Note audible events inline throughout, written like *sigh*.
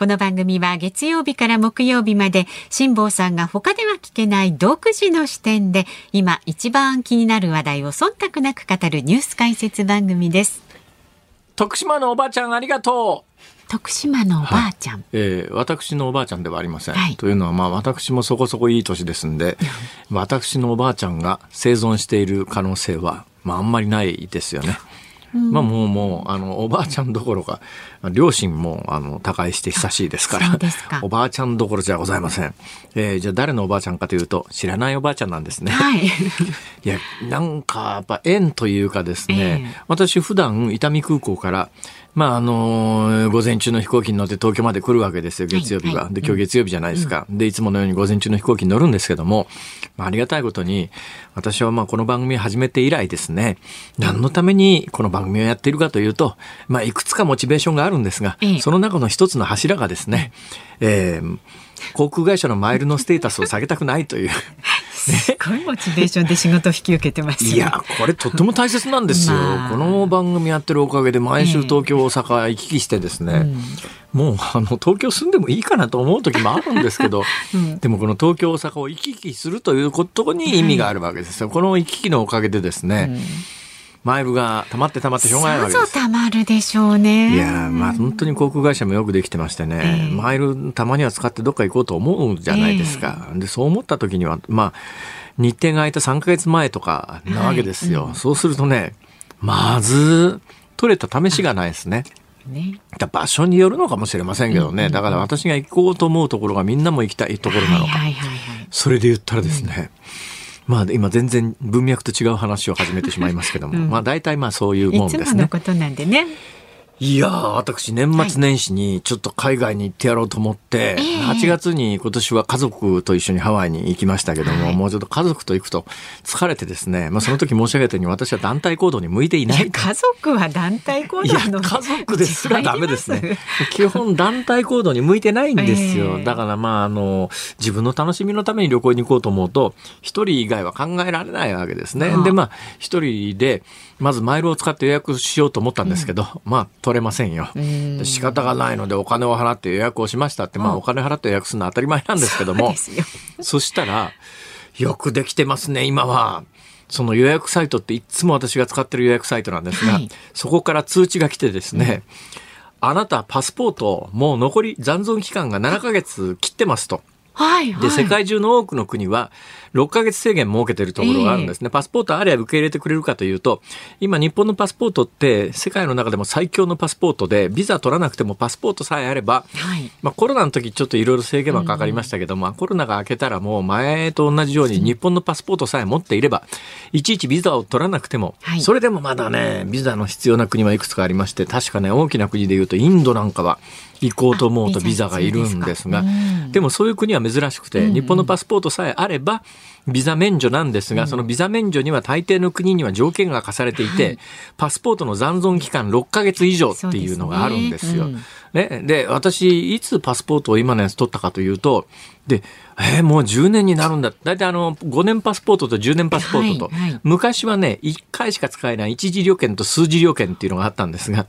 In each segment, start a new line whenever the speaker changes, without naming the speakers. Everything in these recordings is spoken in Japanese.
この番組は月曜日から木曜日まで辛坊さんが他では聞けない独自の視点で今一番気になる話題を忖度なく語るニュース解説番組です。
徳島のおばあちゃんありがと
う。徳島のおばあちゃん、はい、
えー、私のおばあちゃんではありません、はい、というのはまあ私もそこそこいい年ですんで私のおばあちゃんが生存している可能性は、まあ、あんまりないですよね。まあもうもうあのおばあちゃんどころか両親もあの他界して久しいですからおばあちゃんどころじゃございません、えー、じゃあ誰のおばあちゃんかというと知らないおばあちゃんなんですね、はい、*laughs* いやなんかやっぱ縁というかですね、えー、私普段伊丹空港からまああの午前中の飛行機に乗って東京まで来るわけですよ、月曜日は。はい。はい、で、今日月曜日じゃないですか。うん、で、いつものように午前中の飛行機に乗るんですけども、まあ、ありがたいことに、私はまあこの番組を始めて以来ですね、何のためにこの番組をやっているかというと、まあ、いくつかモチベーションがあるんですが、その中の一つの柱がですね、えー、航空会社のマイルのステータスを下げたくないという *laughs*
す。ごいモチベーションで仕事を引き受けてます、
ね、いやこれとっても大切なんですよ、まあ、この番組やってるおかげで毎週東京、大阪行き来してですね、うん、もうあの東京住んでもいいかなと思う時もあるんですけど、うん、でもこの東京大阪を行き来するということに意味があるわけですよ、この行き来のおかげでですね、うんマイルが溜まって溜まってしょうがないわけです。
溜まるでしょうね。
いやまあ本当に航空会社もよくできてましてね、えー、マイルたまには使ってどっか行こうと思うじゃないですか。えー、でそう思った時にはまあ日程が空いた3か月前とかなわけですよ。はいうん、そうするとね、まず取れた試しがないですね。ね、場所によるのかもしれませんけどね、だから私が行こうと思うところがみんなも行きたいところなのか、それで言ったらですね、うん、まあ今全然文脈と違う話を始めてしまいますけども、うん、まあ大体まあそういうもんですね。いつ
ものことなんでね。
いや私年末年始にちょっと海外に行ってやろうと思って、はい、8月に今年は家族と一緒にハワイに行きましたけども、はい、もうちょっと家族と行くと疲れてですね、まあその時申し上げたように私は団体行動に向いていない。
家族は団体行動の
家族ですらダメですね。基本団体行動に向いてないんですよ。えー、だからまああの、自分の楽しみのために旅行に行こうと思うと、一人以外は考えられないわけですね。でまあ一人で、まずマイルを使って予約しようと思ったんですけど、うん、まあ取れませんよ。仕方がないのでお金を払って予約をしましたって、まあお金払って予約するのは当たり前なんですけども、そしたら、よくできてますね、今は。その予約サイトっていつも私が使ってる予約サイトなんですが、はい、そこから通知が来てですね、うん、あなたパスポートもう残り残存期間が7ヶ月切ってますと。
はいはい、
で世界中の多くの国は6ヶ月制限設けてるところがあるんですね、えー、パスポートあれば受け入れてくれるかというと今日本のパスポートって世界の中でも最強のパスポートでビザ取らなくてもパスポートさえあれば、はい、まあ、コロナの時ちょっといろいろ制限はかかりましたけど、うん、まあ、コロナが明けたらもう前と同じように日本のパスポートさえ持っていればいちいちビザを取らなくても、はい、それでもまだねビザの必要な国はいくつかありまして確かね大きな国でいうとインドなんかは行こうと思うとビザがいるんですが、でもそういう国は珍しくて、日本のパスポートさえあれば、ビザ免除なんですが、そのビザ免除には大抵の国には条件が課されていて、パスポートの残存期間6ヶ月以上っていうのがあるんですよ。ね、で、私、いつパスポートを今のやつ取ったかというと、で、えー、もう10年になるんだ。だいたいあの、5年パスポートと10年パスポートと、はいはい、昔はね、1回しか使えない一時旅券と数字旅券っていうのがあったんですが、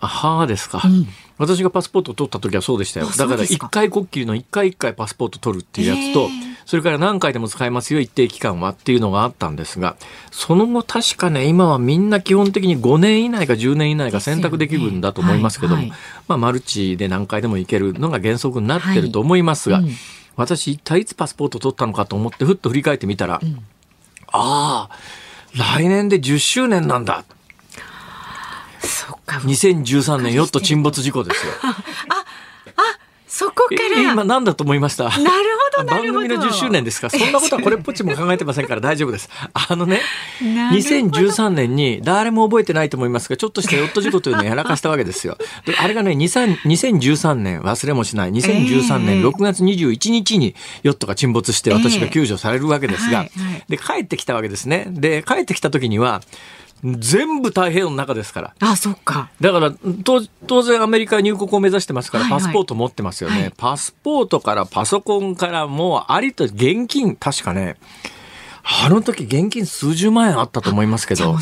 あはあですか、うん、私がパスポートを取った時はそうでしたよ。だから一回こっきりの一回一回パスポート取るっていうやつと、それから何回でも使えますよ一定期間はっていうのがあったんですがその後確かね今はみんな基本的に5年以内か10年以内か選択できるんだと思いますけども、ねはいはい、まあマルチで何回でも行けるのが原則になってると思いますが、はいうん、私一体いつパスポート取ったのかと思ってふっと振り返ってみたら、うん、ああ来年で10周年なんだ
そっか。
2013年ヨット沈没事故ですよ。*laughs*
あ、あ、そこから。
今何だと思いました？
なるほどなるほど。
番組の10周年ですか？そんなことはこれっぽっちも考えてませんから *laughs* 大丈夫です。あのね、
なるほど。
2013年に誰も覚えてないと思いますが、ちょっとしたヨット事故というのをやらかしたわけですよ。であれがね、2000 2013年忘れもしない、2013年
ええ
6月21日にヨットが沈没して私が救助されるわけですが、で、帰ってきたわけですね。で、帰ってきた時には、全部太平洋の中ですから。
あそっか。
だから当当然アメリカ入国を目指してますから
はいはい。
パスポート持ってますよね、
はい。
パスポートからパソコンからもうありと現金。確かねあの時現金数十万円あったと思いますけど。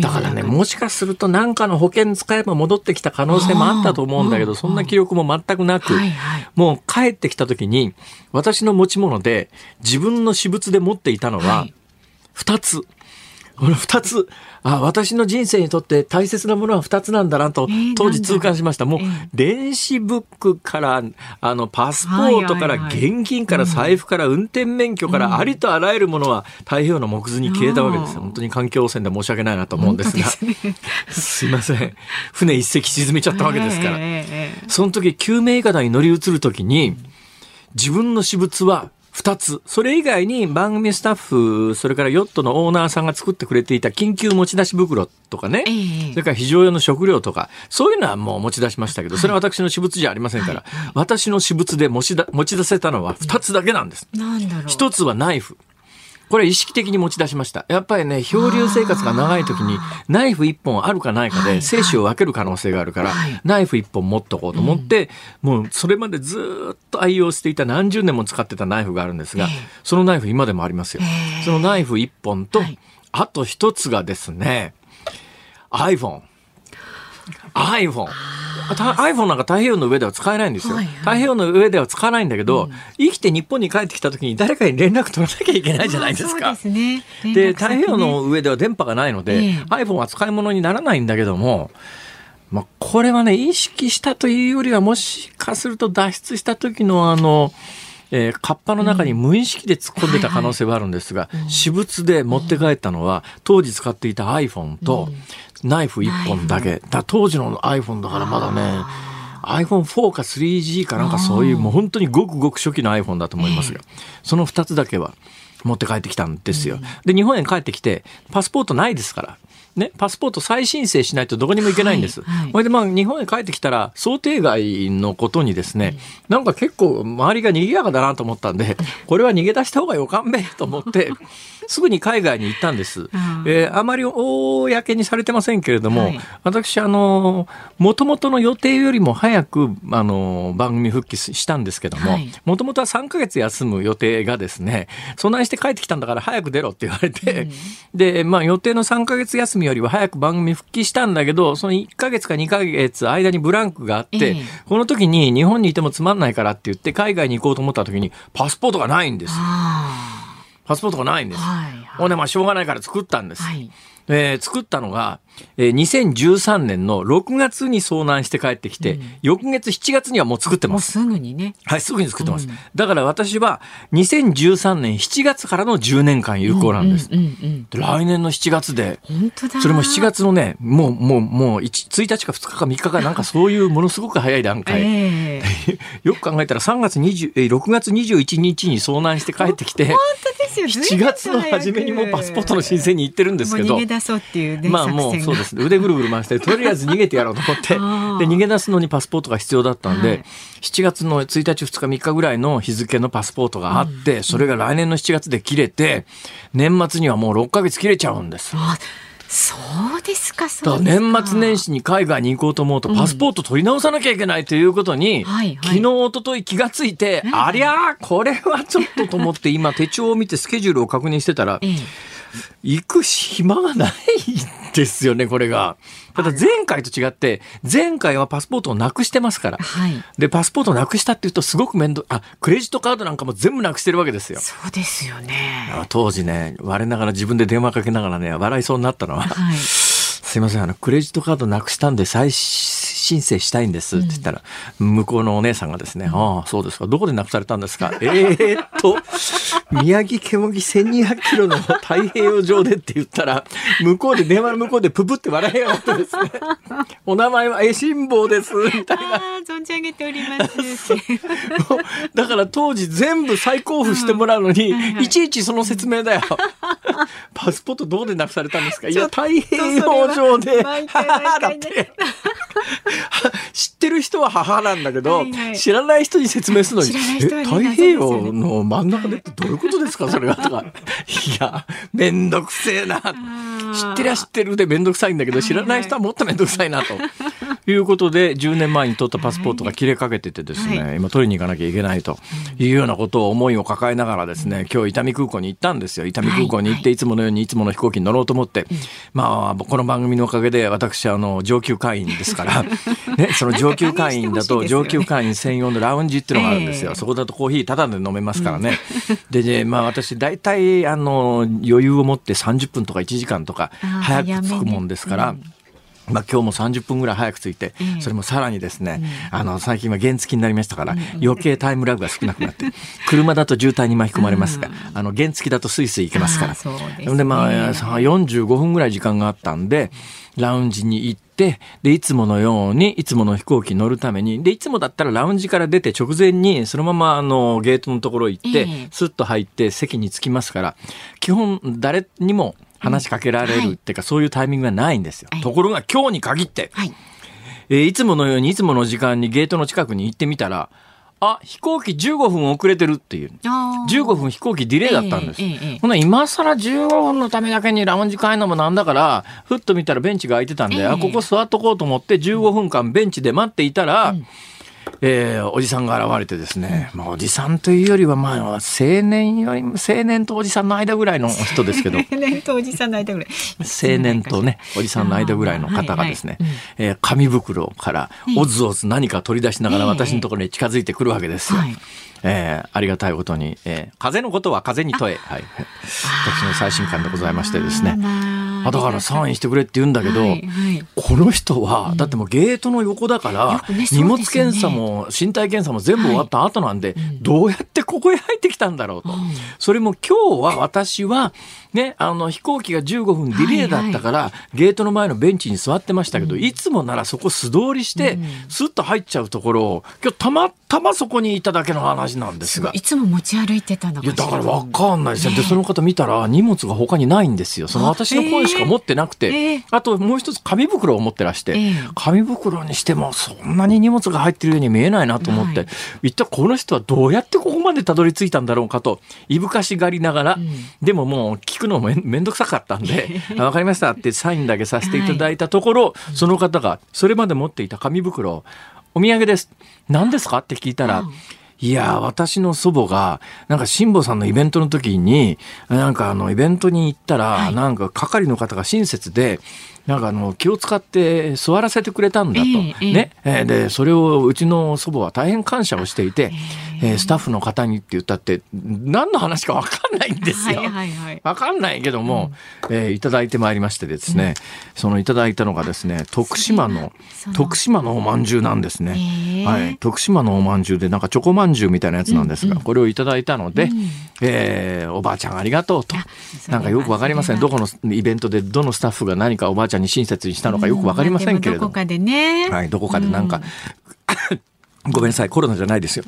だからねもしかすると何かの保険使えば戻ってきた可能性もあったと思うんだけどそんな記録も全くなく、
はいはい。
もう帰ってきた時に私の持ち物で自分の私物で持っていたのは
はい。
二つ。この二つ。あ、私の人生にとって大切なものは二つなんだなと
えー、
当時痛感しました。もう
ええ、
電子ブックから、あの、パスポートから、現金から、財布から、運転免許から、ありとあらゆるものは太平洋の木図に消えたわけです本当に環境汚染で申し訳ないなと思うんですが。*laughs*
す
いません。船一隻沈めちゃったわけですから。
ええええええ
その時、救命いかだに乗り移る時に、自分の私物は2つ。それ以外に番組スタッフ、それからヨットのオーナーさんが作ってくれていた緊急持ち出し袋とかね、
ええ
それから非常用の食料とか、そういうのはもう持ち出しましたけど、それは私の私物じゃありませんから、私の私物で持ちだ持ち出せたのは2つだけなんです。
なんだろう
一つはナイフ。これ意識的に持ち出しました。やっぱりね、漂流生活が長い時に、ナイフ一本あるかないか
はい
で、生死を分ける可能性があるから
はい、
ナイフ一本持っとこうと思って、もうそれまでずーっと愛用していた何十年も使ってたナイフがあるんですが
ええ、
そのナイフ今でもありますよ
ええ。
そのナイフ一本と
はい、
あと一つがですね、iPhone。iPhone。た iPhone なんか太平洋の上では使えないんですよ。
はいはい。
太平洋の上では使わないんだけど、生きて日本に帰ってきた時に誰かに連絡取らなきゃいけないじゃないですか。
ですね。ね。
太平洋の上では電波がないので、
ええ。
iPhone は使い物にならないんだけども、まあ、これはね、意識したというよりは、もしかすると脱出した時のあの、えー、カッパの中に無意識で突っ込んでた可能性はあるんですが、私物で持って帰ったのは、当時使っていた iPhone と、ナイフ1本だけ。だ当時の iPhone だからまだね、iPhone4 か 3G かなんかそういう、もう本当にごくごく初期の iPhone だと思いますが、その2つだけは持って帰ってきたんですよ。で、日本へ帰ってきて、パスポートないですから。ね、パスポート再申請しないとどこにも行けないんです。
はいはい。
これでまあ日本へ帰ってきたら想定外のことにですね、なんか結構周りが賑やかだなと思ったんで、これは逃げ出した方がよかんべえと思って、*laughs* すぐに海外に行ったんです。えーあまり公にされてませんけれども、
はい。
私、あの、もともとの予定よりも早く、あの、番組復帰したんですけども
はい、
もともとは3ヶ月休む予定がですね、そんなにして帰ってきたんだから早く出ろって言われて、で、まあ予定の3ヶ月休みよりは早く番組復帰したんだけど、その1ヶ月か2ヶ月間にブランクがあって、
ええ
この時に日本にいてもつまんないからって言って海外に行こうと思った時にパスポートがないんです。
あ
パスポートがないんです。ほんでまあしょうがないから作ったんです。
はい
えー作ったのが、えー2013年の6月に遭難して帰ってきて、翌月7月にはもう作ってます。
もうすぐにね。
はい、すぐに作ってます。だから私は2013年7月からの10年間有効なんです。来年の7月で、
本当だ。
それも7月のね、もう、もう、もう1、1日か2日か3日かなんかそういうものすごく早い段階。
ええ。*laughs*
よく考えたら3月20、えー6月21日に遭難して帰ってきて、
本当ですよ。
7月の初めにもうパスポートの申請に行ってるんですけど。
逃げ、出そうっていうね
まあもうそうですね。腕ぐるぐる回してとりあえず逃げてやろうと思って *laughs* で逃げ出すのにパスポートが必要だったんで、
はい。
7月の1日2日3日ぐらいの日付のパスポートがあって、それが来年の7月で切れて年末にはもう6ヶ月切れちゃうんです。
あそうですかそうですか。
年末年始に海外に行こうと思うとパスポート取り直さなきゃいけないということに、
はいはい。
昨日一昨日気がついて、ありゃーこれはちょっとと思って今手帳を見てスケジュールを確認してたら
ええ
行く暇がないんですよね、これが。ただ前回と違って、前回はパスポートをなくしてますから。
はい。
で、パスポートをなくしたっていうとすごく面倒、あ、クレジットカードなんかも全部なくしてるわけですよ。
そうですよね。
あ当時ね、我ながら自分で電話かけながらね、笑いそうになったのは、
はい。
すいません、あの、クレジットカードなくしたんで再申請したいんですって言ったら、向こうのお姉さんがですね、ああ、そうですか、どこでなくされたんですか？えーっと、宮城県沖1200キロの太平洋上でって言ったら、向こうで、電話の向こうでププって笑いやがってですね。お名前はえ辛坊です、みたいな。
存じ上げております。
だから当時全部再交付してもらうのに、いちいちその説明だよ。パスポートどうでなくされたんですか？いや、太平洋上で。*laughs* だって。知ってる人は母なんだけど、はいはい、知らない人に説明するのに、え、太平洋の真ん中でってどういうことですか *laughs* それがとか。いや、めんどくせえな。知ってりゃ知ってるでめんどくさいんだけど、知らない人はもっとめんどくさいなと。いうことで、10年前に取ったパスポートが切れかけててですね、はい、今取りに行かなきゃいけないというようなことを思いを抱えながらですね、今日伊丹空港に行ったんですよ。伊丹空港に行って、いつものようにいつもの飛行機に乗ろうと思って、まあ、この番組のおかげで私、あの、上級会員ですから、*laughs* ね、その上級会員だと、上級会員専用のラウンジっていうのがあるんですよ。そこだとコーヒータダで飲めますからね。で、ね、まあ私、大体、あの、余裕を持って30分とか1時間とか早く着くもんですから、まあ、今日も30分ぐらい早く着いて、それもさらにですね、あの、最近は原付になりましたから、余計タイムラグが少なくなって、*laughs* 車だと渋滞に巻き込まれますが、あの、原付だとスイスイ行けますから。でで、まあ、45分ぐらい時間があったんで、ラウンジに行って、で、いつものように、いつもの飛行機に乗るために、で、いつもだったらラウンジから出て直前に、そのまま、あの、ゲートのところ行って、スッと入って席に着きますから、基本、誰にも、話しかけられるっていうか、そういうタイミングがないんですよ。ところが今日に限って、はい。えー、いつものようにいつもの時間にゲートの近くに行ってみたら、あ、飛行機15分遅れてるっていう。15分飛行機ディレイだったんです。えーえー、ほな、今更15分のためだけにラウンジ変えるのもなんだから、ふっと見たらベンチが空いてたんで、えー、あ、ここ座っとこうと思って15分間ベンチで待っていたら、うんえー、おじさんが現れてですね、まあ、おじさんというよりは、まあ、青年よりも、青年とおじさんの間ぐらいの人ですけど。*laughs*
青年とおじさんの間ぐらい。
青年とね、おじさんの間ぐらいの方がですね、はいはい、えー、紙袋からおずおず何か取り出しながら私のところに近づいてくるわけですよ。はいえー、ありがたいことに、えー、風のことは風に問え、はい、私の最新刊でございましてですね。あだからサインしてくれって言うんだけど、はいはい、この人は、だってもうゲートの横だから、ね、荷物検査も身体検査も全部終わった後なんで、はい、どうやってここへ入ってきたんだろうと。それも今日は私は、ね、あの飛行機が15分ディレイだったから、はいはい、ゲートの前のベンチに座ってましたけど、うん、いつもならそこ素通りして、うん、スッと入っちゃうところを今日たまたまそこにいただけの話なんですが。
い。つも持ち歩いてたの
いやだから分かんないですよ、ね、でその方見たら荷物が他にないんですよ。その私の声しか持ってなくて、えー、あともう一つ紙袋を持ってらして、えー、紙袋にしてもそんなに荷物が入ってるように見えないなと思って、はい、一体この人はどうやってここまでたどり着いたんだろうかといぶかしがりながら、うん、でももう聞くのもめんどくさかったんで「*laughs* 分かりました」ってサインだけさせていただいたところ、はい、その方がそれまで持っていた紙袋を「お土産です」「何ですか?」って聞いたら、うんいや私の祖母が、なんか辛坊さんのイベントの時に、なんかあの、イベントに行ったら、はい、なんか係の方が親切で、なんかあの気を使って座らせてくれたんだと、えー、ね、えー、でそれをうちの祖母は大変感謝をしていて、えー、スタッフの方にって言ったって何の話か分かんないんですよ。は分かんないけども、うん、えー、いただいてまいりましてですね、うん、そのいただいたのがですね徳島の徳島のおまんじゅうなんですね、えー、はい、徳島のおまんじゅうでなんかチョコまんじゅうみたいなやつなんですが、これをいただいたので、うん、えー、おばあちゃんありがとうと。なんかよく分かりません。どこのイベントでどのスタッフが何かおばあちゃんに親切にしたのかよく分かりませんけれども、どこかでね、はい、どこかでなんか、*laughs* ごめんなさいコロナじゃないですよ。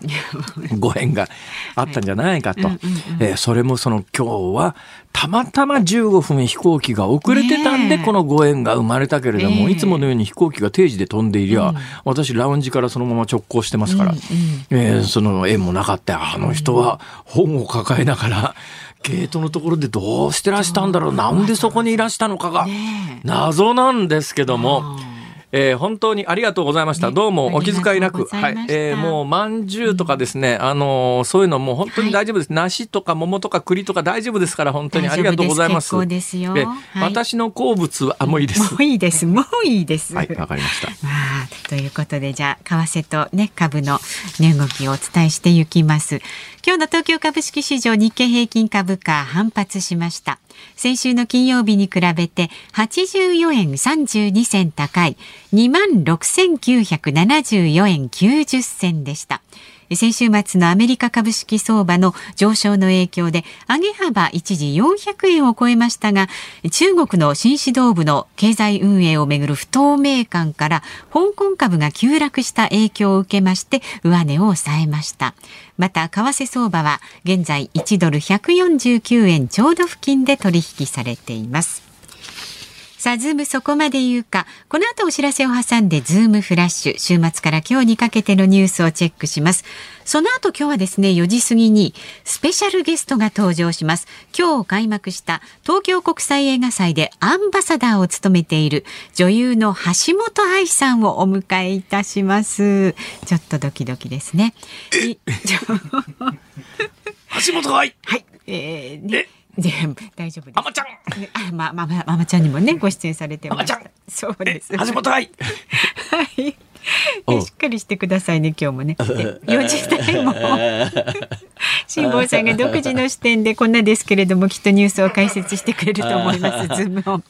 ご縁があったんじゃないかと、はい。えー、それもその今日はたまたま15分飛行機が遅れてたんでこのご縁が生まれたけれども、いつものように飛行機が定時で飛んでいりゃ、うん、私ラウンジからそのまま直行してますから、うんうん、えー、その縁もなかった。あの人は本を抱えながらゲートのところでどうしてらしたんだろう。なんでそこにいらしたのかが謎なんですけども。えー、本当にありがとうございました。ね、どうもお気遣いなく。はい。えー、もう、まんじゅうとかですね、うん、あのー、そういうのも本当に大丈夫です。はい、梨とか桃とか栗とか大丈夫ですから、本当にありがとうございます。
ですよ。はい、
私の好物は、あ、もういいです。
もういいです。*laughs* もういいです。
はい、わかりました。ま
あ、ということで、じゃあ、為替とね、株の値動きをお伝えしていきます。今日の東京株式市場日経平均株価反発しました。先週の金曜日に比べて84円32銭高い26,974円90銭でした。先週末のアメリカ株式相場の上昇の影響で上げ幅一時400円を超えましたが中国の新指導部の経済運営をめぐる不透明感から香港株が急落した影響を受けまして上値を抑えました。また為替相場は現在1ドル149円ちょうど付近で取引されています。さあ、ズームそこまで言うか。この後お知らせを挟んで、ズームフラッシュ。週末から今日にかけてのニュースをチェックします。その後今日はですね、4時過ぎにスペシャルゲストが登場します。今日開幕した東京国際映画祭でアンバサダーを務めている女優の橋本愛さんをお迎えいたします。ちょっとドキドキですね。*laughs*
橋本愛
はい。えー、*laughs* で大丈夫です。
あまちゃん。
あ、*laughs* ま、ま、ま、まちゃんにもね、ご出演されてました。そうです。
橋本愛。*laughs*
はい。しっかりしてくださいね今日もね。4時台も。*laughs* 辛坊さんが独自の視点でこんなですけれどもきっとニュースを解説してくれると思いますズームを、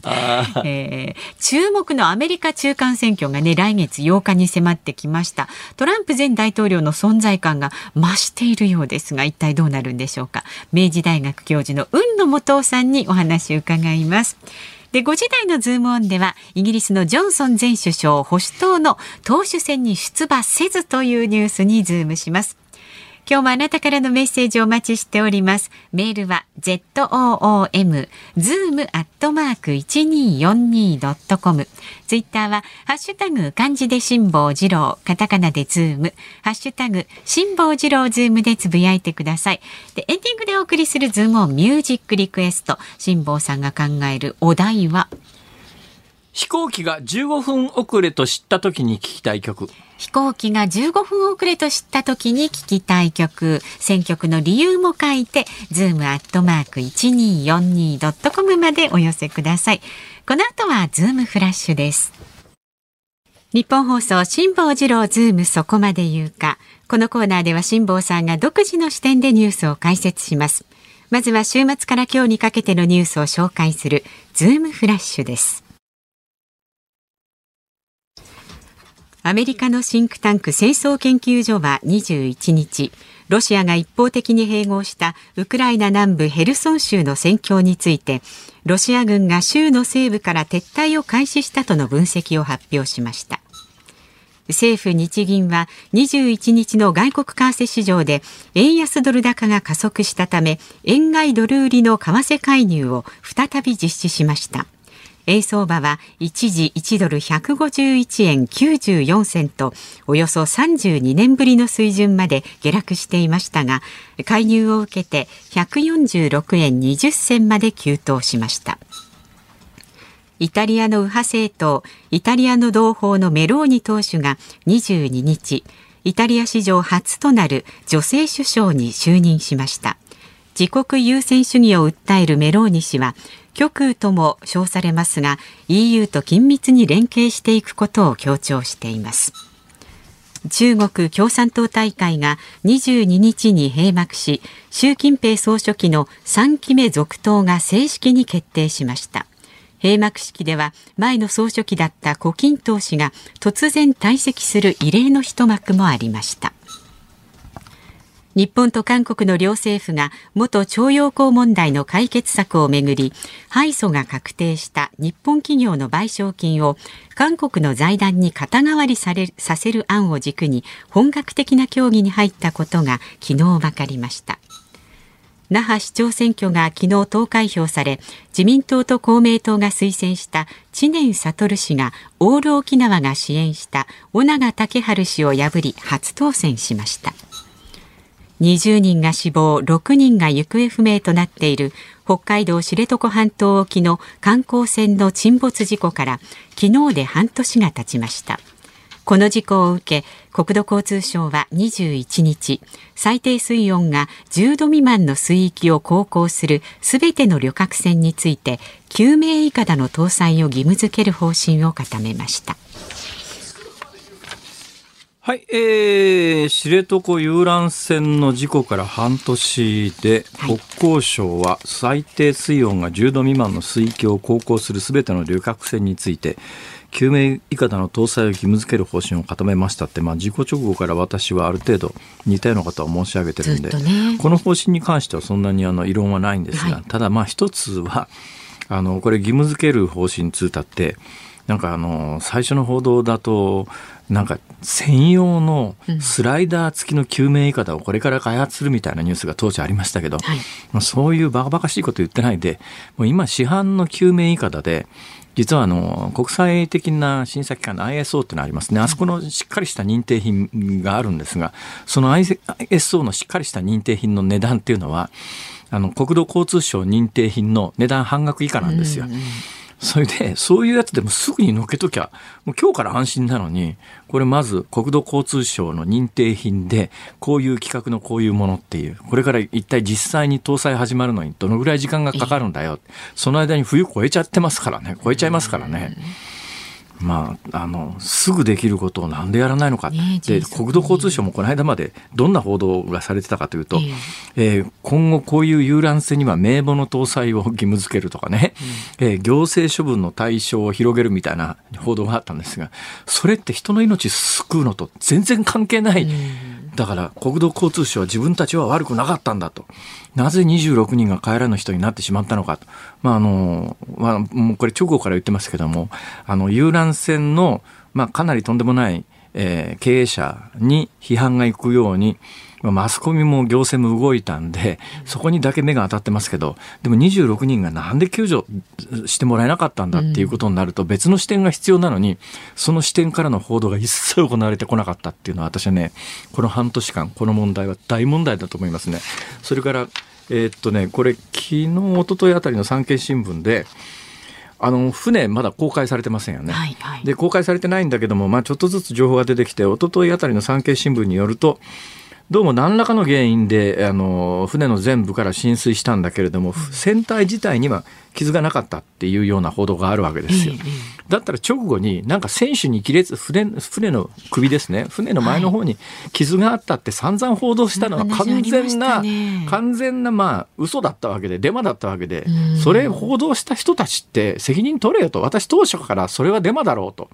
えー、注目のアメリカ中間選挙がね来月8日に迫ってきました。トランプ前大統領の存在感が増しているようですが一体どうなるんでしょうか。明治大学教授の海野素央さんにお話を伺いますで、5時台のズームオンでは、イギリスのジョンソン前首相、保守党の党首選に出馬せずというニュースにズームします。今日もあなたからのメッセージをお待ちしております。メールは zoom zoom アットマーク 1242.com ツイッターはハッシュタグ漢字で辛坊治郎カタカナでズームハッシュタグ辛坊治郎ズームでつぶやいてください。でエンディングでお送りするズームオンミュージックリクエスト辛坊さんが考えるお題は？
飛行機が15分遅れと知った時に聞きたい曲。
飛行機が15分遅れと知った時に聞きたい曲、選曲の理由も書いて、 zoom アットマーク 1242.com までお寄せください。この後はズームフラッシュです。ニッポン放送辛坊治郎ズームそこまで言うか。このコーナーでは辛坊さんが独自の視点でニュースを解説します。まずは週末から今日にかけてのニュースを紹介するズームフラッシュです。アメリカのシンクタンク戦争研究所は21日ロシアが一方的に併合したウクライナ南部ヘルソン州の戦況についてロシア軍が州の西部から撤退を開始したとの分析を発表しました。政府日銀は21日の外国為替市場で円安ドル高が加速したため円買いドル売りの為替介入を再び実施しました。円相場は一時1ドル151円94銭とおよそ32年ぶりの水準まで下落していましたが介入を受けて146円20銭まで急騰しました。イタリアの右派政党イタリアの同胞のメローニ党首が22日イタリア史上初となる女性首相に就任しました。自国優先主義を訴えるメローニ氏は極右とも称されますが EU と緊密に連携していくことを強調しています。中国共産党大会が22日に閉幕し習近平総書記の3期目続投が正式に決定しました。閉幕式では前の総書記だった胡錦涛氏が突然退席する異例の一幕もありました。日本と韓国の両政府が元徴用工問題の解決策をめぐり敗訴が確定した日本企業の賠償金を韓国の財団に肩代わりされさせる案を軸に本格的な協議に入ったことが昨日分かりました。那覇市長選挙が昨日投開票され自民党と公明党が推薦した知念悟氏がオール沖縄が支援した尾長武春氏を破り初当選しました。20人が死亡、6人が行方不明となっている北海道知床半島沖の観光船の沈没事故から昨日で半年が経ちました。この事故を受け、国土交通省は21日、最低水温が10度未満の水域を航行するすべての旅客船について、救命いかだの搭載を義務付ける方針を固めました。
はい、えー、知床遊覧船の事故から半年で、国交省は最低水温が10度未満の水域を航行するすべての旅客船について、救命いかだの搭載を義務付ける方針を固めましたって、まあ、事故直後から私はある程度似たようなことは申し上げてるんで、ね、この方針に関してはそんなにあの異論はないんですが、はい、ただまあ一つはあのこれ義務付ける方針通達ってなんかあの最初の報道だとなんか専用のスライダー付きの救命いかだをこれから開発するみたいなニュースが当時ありましたけど、はい、そういうバカバカしいこと言ってないでもう今市販の救命いかだで実はあの国際的な審査機関の ISO ってのありますね、あそこのしっかりした認定品があるんですが、その ISO のしっかりした認定品の値段っていうのは、あの国土交通省認定品の値段半額以下なんですよ。それで、そういうやつでもすぐに乗っけときゃ、もう今日から安心なのに、これまず国土交通省の認定品で、こういう企画のこういうものっていう、これから一体実際に搭載始まるのにどのぐらい時間がかかるんだよ。その間に冬超えちゃってますからね、超えちゃいますからね。まあ、あのすぐできることをなんでやらないのか、ね、で国土交通省もこの間までどんな報道がされてたかというと、ええ。ー、今後こういう遊覧船には名簿の搭載を義務付けるとかね、うん、えー、行政処分の対象を広げるみたいな報道があったんですがそれって人の命救うのと全然関係ない。うんだから国土交通省は自分たちは悪くなかったんだと。なぜ26人が帰らぬ人になってしまったのかと。まあ、あの、まあ、もうこれ直後から言ってますけども、あの、遊覧船の、まあ、かなりとんでもない、えー、経営者に批判がいくように、マスコミも行政も動いたんで、そこにだけ目が当たってますけど、でも26人がなんで救助してもらえなかったんだっていうことになると、別の視点が必要なのに、その視点からの報道が一切行われてこなかったっていうのは、私はね、この半年間、この問題は大問題だと思いますね。それから、えー、っとね、これ、昨日、一昨日あたりの産経新聞で、あの船、まだ公開されてませんよね、はいはい、で公開されてないんだけども、まあ、ちょっとずつ情報が出てきて、一昨日あたりの産経新聞によると、どうも何らかの原因であの船の全部から浸水したんだけれども、船体自体には傷がなかったっていうような報道があるわけですよ。だったら直後になんか船首に亀裂船船の首ですね。船の前の方に傷があったって散々報道したのは完全な、ね、完全なまあ嘘だったわけでデマだったわけでそれ報道した人たちって責任取れよと。私当初からそれはデマだろうと。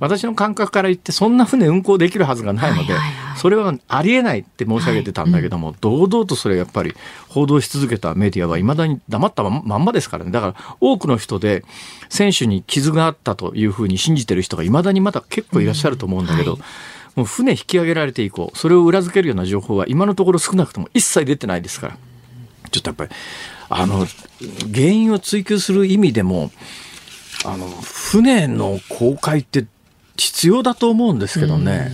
私の感覚から言ってそんな船運航できるはずがないのでそれはありえないって申し上げてたんだけども堂々とそれやっぱり報道し続けたメディアはいまだに黙ったまんまですからねだから多くの人で選手に傷があったというふうに信じてる人がいまだにまだ結構いらっしゃると思うんだけど、うんはい、もう船引き上げられて以降それを裏付けるような情報は今のところ少なくとも一切出てないですからちょっとやっぱりあの原因を追求する意味でもあの船の公開って必要だと思うんですけどね。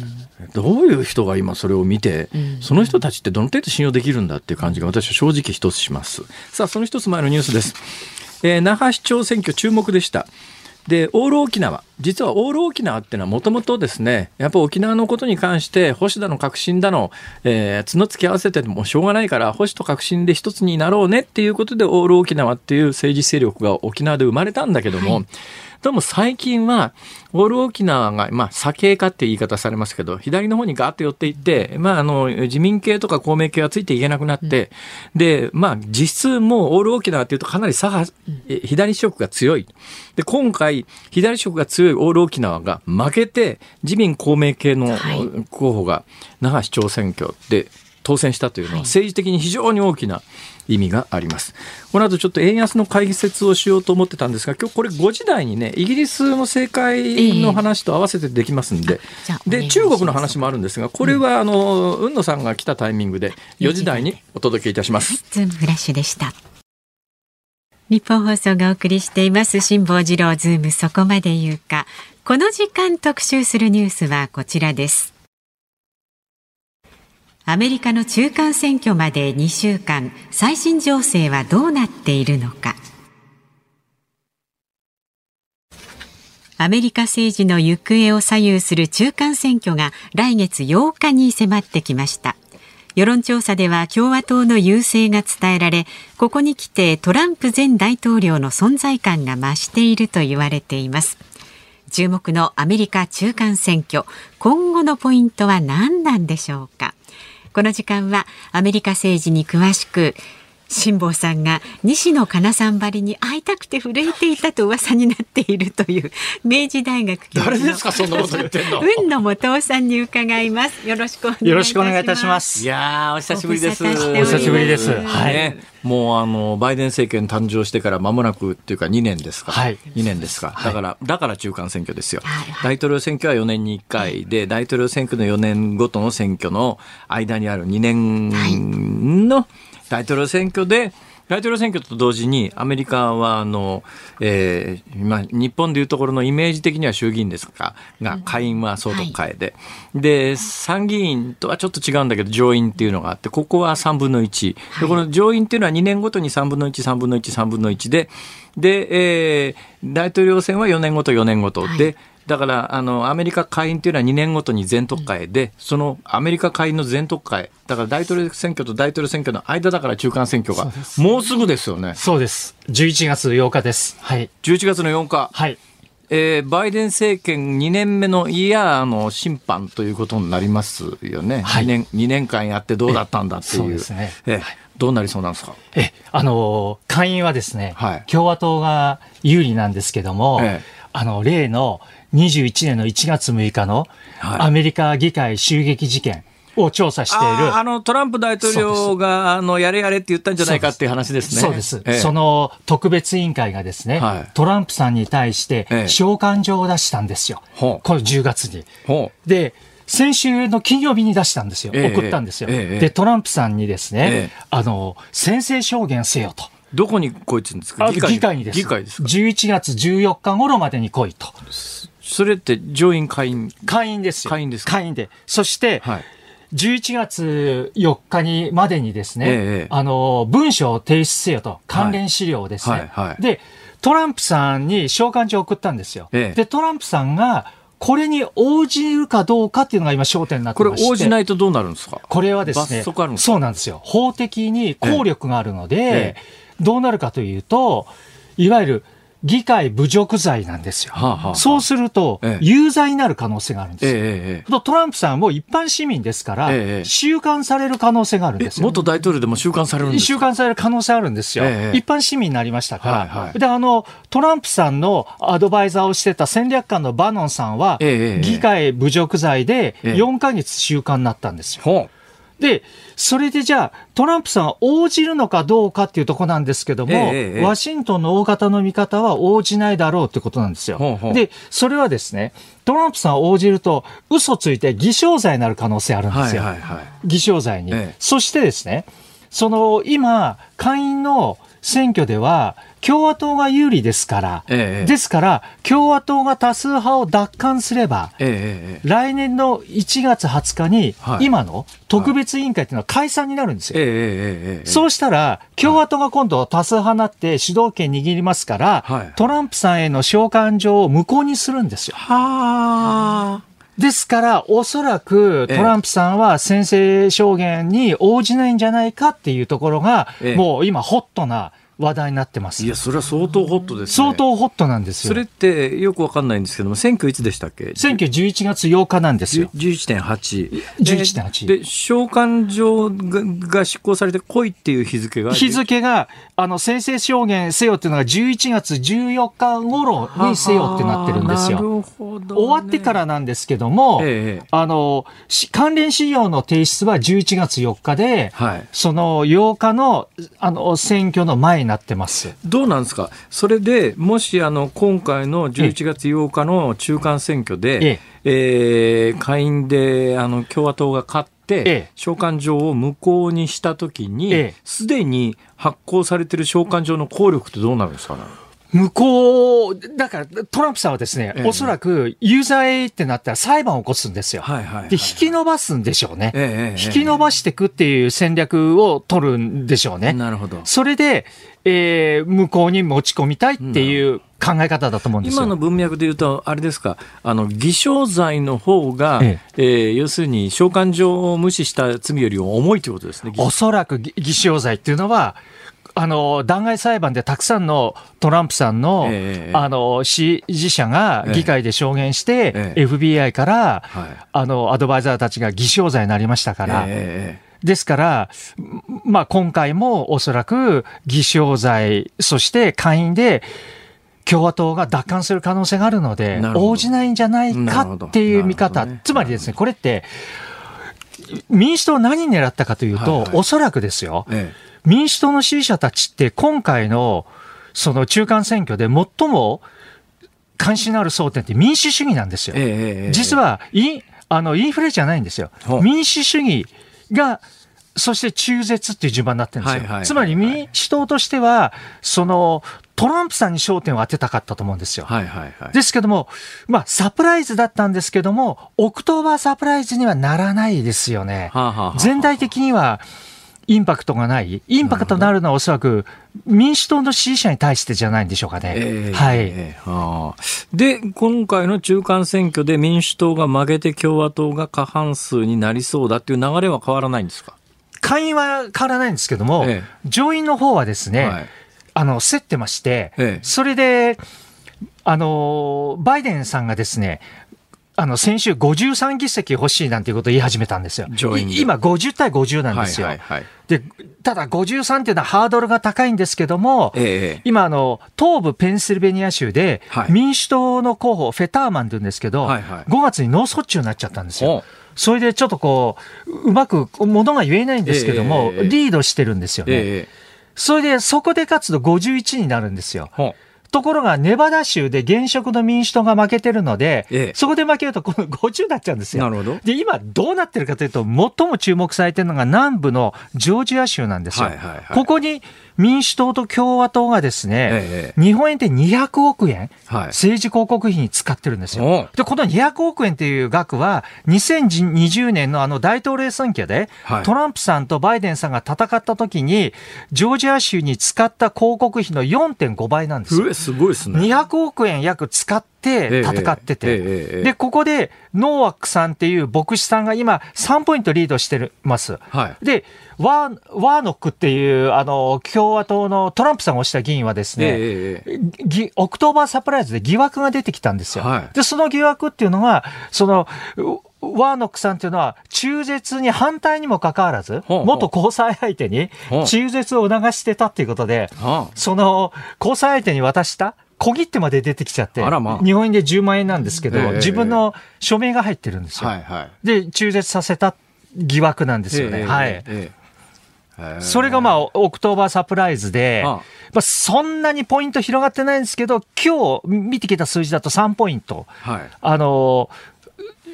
どういう人が今それを見て、その人たちってどの程度信用できるんだっていう感じが私は正直一つします。さあ、その一つ前のニュースです。えー、那覇市長選挙注目でした。で、オール沖縄。実はオール沖縄っていうのはもともとですね、やっぱ沖縄のことに関して、保守だの革新だの、えー、角突き合わせてもしょうがないから、保守と革新で一つになろうねっていうことで、オール沖縄っていう政治勢力が沖縄で生まれたんだけども、はいどうも最近は、オール沖縄が、まあ、左傾化って言い方されますけど、左の方にガーッと寄っていって、まあ、あの、自民系とか公明系はついていけなくなって、うん、で、まあ、実質もうオール沖縄っていうとかなり左派、左色が強い。で、今回、左色が強いオール沖縄が負けて、自民公明系の候補が那覇市長選挙で当選したというのは政治的に非常に大きな意味があります。この後ちょっと円安の解説をしようと思ってたんですが、今日これ5時台にね、イギリスの政界の話と合わせてできますんで、えー、で、中国の話もあるんですが、これはあの、うん、野さんが来たタイミングで4時台にお届けいたします。
ズームフラッシュでした。ニッポン放送がお送りしています辛坊治郎ズームそこまで言うか。この時間特集するニュースはこちらです。アメリカの中間選挙まで2週間、最新情勢はどうなっているのか。アメリカ政治の行方を左右する中間選挙が来月8日に迫ってきました。世論調査では共和党の優勢が伝えられ、ここに来てトランプ前大統領の存在感が増していると言われています。注目のアメリカ中間選挙、今後のポイントは何なんでしょうか。この時間はアメリカ政治に詳しく辛坊さんが西野カナさんばりに会いたくて震えていたと噂になっているという明治大学
誰ですかそんなこと言ってんの？
運野元夫さんに伺います。よろしくお願い
よろしくお願いいたします。
いやお久しぶりです。お
久しぶりです。
はい、ね、もうあのバイデン政権誕生してから間もなくっていうか2年ですか、はい、2年ですか。だから、はい、だから中間選挙ですよ、はい。はい、大統領選挙は4年に1回で大統領選挙の4年ごとの選挙の間にある2年の、はい大統領選挙で、大統領選挙と同時にアメリカはあの、えー、今日本でいうところのイメージ的には衆議院ですかが下院は総督会で、はい、で参議院とはちょっと違うんだけど上院っていうのがあってここは3分の1、でこの上院っていうのは2年ごとに3分の13分の13分の1でで、えー、大統領選は4年ごと4年ごと。で、はいだからあのアメリカ下院というのは2年ごとに全特会で、そのアメリカ下院の全特会だから大統領選挙と大統領選挙の間だから中間選挙がもうすぐですよね。
そうです。11月8日です。はい。
11月の8日。
はい。
えー、バイデン政権2年目のイヤーの審判ということになりますよね、はい、2, 年2年間やってどうだったんだっていう、そうですね、えー、どうなりそうなんですか？
えあの下院はですね、はい、共和党が有利なんですけども、えー、あの例の21年の1月6日のアメリカ議会襲撃事件。を調査している。
あの、トランプ大統領が、あの、やれやれって言ったんじゃないかっていう話ですね。
そうです。ええ、その特別委員会がですね、はい、トランプさんに対して召喚状を出したんですよ。え、この10月に。で、先週の金曜日に出したんですよ。送ったんですよ。で、トランプさんにですね、あの、宣誓証言せよと。
どこに来いって言うんですか
議会にです。議会ですか ?11 月14日頃までに来いと。
それって上院会員？
会員です
よ。会員です
会員で。そして、はい、11月4日にまでにですね、ええ、あの、文書を提出せよと、関連資料ですね。はいはいはい、で、トランプさんに召喚状を送ったんですよ。え、で、トランプさんが、これに応じるかどうかっていうのが今焦点になってまして。
これ応じないとどうなるんですか？
これはですね、そうなんですよ。法的に効力があるので、どうなるかというと、いわゆる議会侮辱罪なんですよ。はあはあ、そうすると、有罪になる可能性があるんですよ。ええ、トランプさんも一般市民ですから、え、収監される可能性があるんですよ。
元大統領でも収監されるんです
収監される可能性あるんですよ。一般市民になりましたから。はいはい、で、あの、トランプさんのアドバイザーをしてた戦略官のバノンさんは、議会侮辱罪で4ヶ月収監になったんですよ。で、それでじゃあ、トランプさんは応じるのかどうかっていうとこなんですけども、ええ、ワシントンの大方の見方は応じないだろうってことなんですよ。ほうほうで、それはですね、トランプさん応じると、嘘ついて偽証罪になる可能性あるんですよ。はいはいはい、偽証罪に、え。そしてですね、その、今、会員の選挙では、共和党が有利ですから、ええ、ですから、共和党が多数派を奪還すれば、え、来年の1月20日に、今の特別委員会というのは解散になるんですよ。そうしたら、共和党が今度多数派になって主導権握りますから、はい、トランプさんへの召喚状を無効にするんですよ。はですから、おそらくトランプさんは宣誓証言に応じないんじゃないかっていうところが、もう今ホットな話題になってます
いや、それは相当ホットです、
ね、相当ホットなんですよ。
それってよくわかんないんですけども、選挙いつでしたっけ？
選挙11月8日なんですよ。
11.8。
11.8。
で、召喚状が執行されて来いっていう日付が
日付が、あの、先制証言せよっていうのが11月14日頃にせよってなってるんですよ。なるほど、ね、終わってからなんですけども、ええ、あの、関連資料の提出は11月4日で、はい、その8日の、あの、選挙の前になってます。
どうなんですか？それでもしあの今回の11月8日の中間選挙で、ええ。ー、下院であの共和党が勝って、召喚状を無効にしたときに、すでに発行されている召喚状の効力ってどうなるんですかね？
向こう、だからトランプさんはですね、ええ、おそらく有罪ってなったら裁判を起こすんですよ。はいはいはい、で、引き伸ばすんでしょうね、え、引き伸ばしていくっていう戦略を取るんでしょうね。
なるほど。
それで、えー、向こうに持ち込みたいっていう考え方だと思うんです
今の文脈で言うと、あれですか、あの偽証罪の方が、えええー、要するに召喚状を無視した罪より重いということですね。
おそらく偽証罪っていうのは、あの、弾劾裁判でたくさんのトランプさんの、えー、あの、支持者が議会で証言して、えー、FBI から、はい、あの、アドバイザーたちが偽証罪になりましたから、えーですから、まあ、今回もおそらく偽証罪、そして下院で、共和党が奪還する可能性があるので、応じないんじゃないかっていう見方、ね、つまりですね、これって、民主党何狙ったかというと、はいはい、おそらくですよ、ええ、民主党の支持者たちって今回のその中間選挙で最も関心のある争点って民主主義なんですよ。え、実はインあのインフレじゃないんですよ。民主主義がそして中絶っていう順番になってるんですよ。つまり民主党としては、そのトランプさんに焦点を当てたかったと思うんですよ。はいはいはい、ですけども、まあ、サプライズだったんですけども、 October surprise にはならないですよね。はあはあ、全体的には、インパクトがない、インパクトになるのはおそらく民主党の支持者に対してじゃないんでしょうかね。えー、はい、えー
はあ、で、今回の中間選挙で民主党が負けて共和党が過半数になりそうだっていう流れは変わらないんですか？
下院は変わらないんですけども、えー、上院の方はですね、はい。あの、競ってまして、ええ、それで、あの、バイデンさんがですね、あの、先週53議席欲しいなんていうことを言い始めたんですよ。今50対50なんですよ。はいはいはい、で、ただ53っていうのはハードルが高いんですけども、ええ、今あの、東部ペンシルベニア州で、民主党の候補、フェターマンって言うんですけど、はいはい、5月に脳卒中になっちゃったんですよ。それでちょっとこう、うまくものが言えないんですけども、え、リードしてるんですよね。それで、そこで勝つと51になるんですよ。ところが、ネバダ州で現職の民主党が負けてるので、ええ、そこで負けると、この50になっちゃうんですよ。で、今、どうなってるかというと、最も注目されてるのが南部のジョージア州なんですよ。はいはいはい、ここに民主党と共和党がですね、ええ、日本円で200億円、はい、政治広告費に使ってるんですよ。で、この200億円っていう額は、2020年のあの大統領選挙で、はい、トランプさんとバイデンさんが戦った時に、ジョージア州に使った広告費の4.5倍なんですよ。
すごいですね。
200億円約使って戦ってて、で、ここでノーワックさんっていう牧師さんが今3ポイントリードしてます。はい、で、ワーワーノックっていうあの共和党のトランプさんが推した議員はですね、えー、 October surprise で疑惑が出てきたんですよ。はい、で、その疑惑っていうのが、その、ワーノックさんっていうのは、中絶に反対にもかかわらず、元交際相手に中絶を促してたっていうことで、その交際相手に渡した小切手まで出てきちゃって、まあ、日本円で10万円なんですけど、えー、自分の署名が入ってるんですよ。はいはい、で、中絶させた疑惑なんですよね。えー、はい。えーそれがまあ、オクトーバーサプライズで、まあ、そんなにポイント広がってないんですけど、今日見てきた数字だと3ポイント。はい、あの、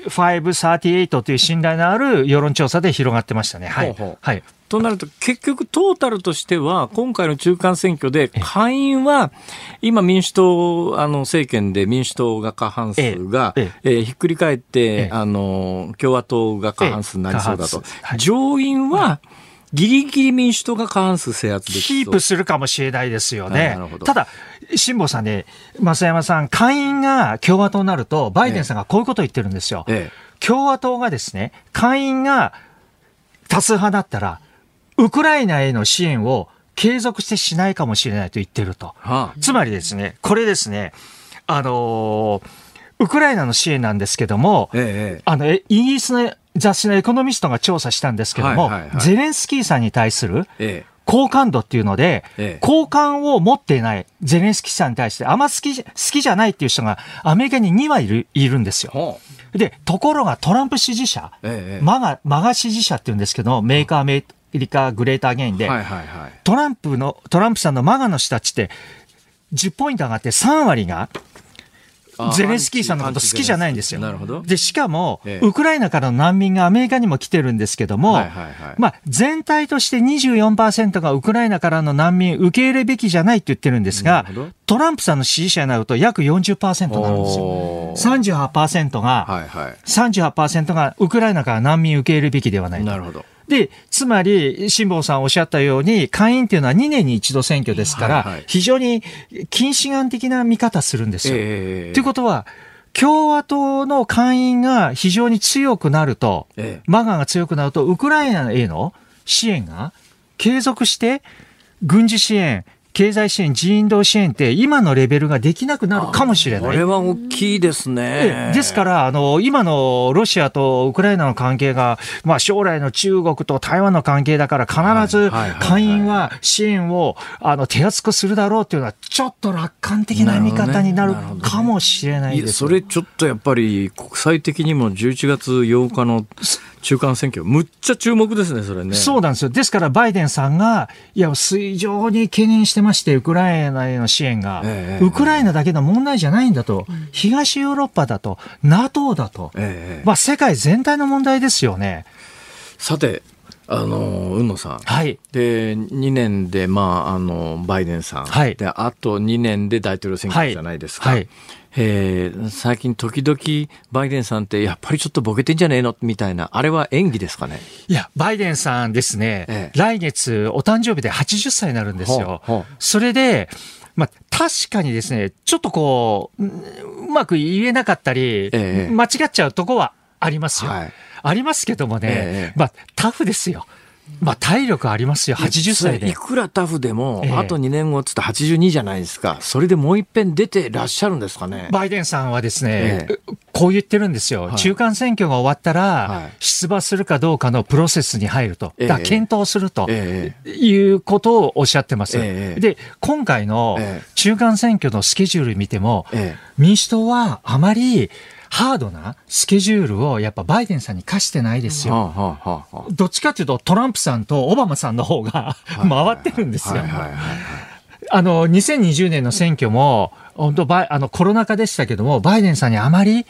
538という信頼のある世論調査で広がってましたね。はい。ほうほうはい。
となると、結局、トータルとしては、今回の中間選挙で、下院は、今、民主党あの政権で民主党が過半数が、ええ。えひっくり返って、あの共和党が過半数になりそうだと。はい、上院は、ギリギリ民主党が過半数制圧でき
キープするかもしれないですよね。ただ、辛坊さんね、増山さん、下院が共和党になると、バイデンさんがこういうことを言ってるんですよ。ええ、共和党がですね、下院が多数派だったら、ウクライナへの支援を継続してしないかもしれないと言ってると。はあ、つまりですね、これですね、あのー、ウクライナの支援なんですけども、ええ、あの、イギリスの雑誌のエコノミストが調査したんですけども、はいはいはい、ゼレンスキーさんに対する好感度っていうので、ええ、好感を持っていないゼレンスキーさんに対して、あんま好き好きじゃないっていう人がアメリカに2割いるいるんですよ。で、ところがトランプ支持者、ええ、 MAGA、MAGA 支持者っていうんですけど、 Make America Great Again で、はいはいはい、トランプの、トランプさんの MAGA の人たちって10ポイント上がって3割がゼレンスキーさんのこと好きじゃないんですよ。なるほど。で、しかも、ええ、ウクライナからの難民がアメリカにも来てるんですけども、はいはいはい、まあ、全体として24%がウクライナからの難民受け入れべきじゃないって言ってるんですが、トランプさんの支持者になると約40%なんですよ。38%が、はいはい、38%がウクライナから難民受け入れるべきではないなるほど。で、つまり、辛坊さんおっしゃったように、下院っていうのは2年に一度選挙ですから、はいはい、非常に近視眼的な見方するんですよ。えー、ということは、共和党の会員が非常に強くなると、ええ、マガが強くなると、ウクライナへの支援が継続して軍事支援、経済支援、人道支援って今のレベルができなくなるかもしれない。こ
れは大きいですね。
ですから、あの、今のロシアとウクライナの関係が、まあ将来の中国と台湾の関係だから必ず会員は支援をあの手厚くするだろうっていうのはちょっと楽観的な見方になるかもしれないです、ね、
それちょっとやっぱり国際的にも11月8日の中間選挙、むっちゃ注目ですね、それね。
そうなんですよ。ですからバイデンさんが、いや、非常に懸念してまして、ウクライナへの支援が、えー、ウクライナだけの問題じゃないんだと、東ヨーロッパだと、NATO だと、えー、まあ世界全体の問題ですよね。
さて、あの、海野さん。
はい。
で、2年で、まあ、あの、バイデンさん。はい。で、あと2年で大統領選挙じゃないですか。はい。はいえー、最近時々バイデンさんってやっぱりちょっとボケてんじゃねえの？みたいな、あれは演技ですかね？
いや、バイデンさんですね、ええ、来月お誕生日で80歳になるんですよ。それで、まあ、確かにですね、ちょっとこう、うまく言えなかったり、え、間違っちゃうとこはありますよ。はいありますけどもね、ええ、まあ、タフですよ。まあ、体力ありますよ、80歳で。
いくらタフでも、あと2年後っつって82じゃないですか。それでもう一遍出てらっしゃるんですかね。
バイデンさんはですね、ええ、こう言ってるんですよ。はい、中間選挙が終わったら、出馬するかどうかのプロセスに入ると。だ検討すると、いうことをおっしゃってます。で、今回の中間選挙のスケジュール見ても、民主党はあまり、ハードなスケジュールをやっぱバイデンさんに課してないですよ。どっちかというとトランプさんとオバマさんの方が *laughs* 回ってるんですよ。あの、2020年の選挙も、本当バイ、あの、コロナ禍でしたけども、バイデンさんにあまり、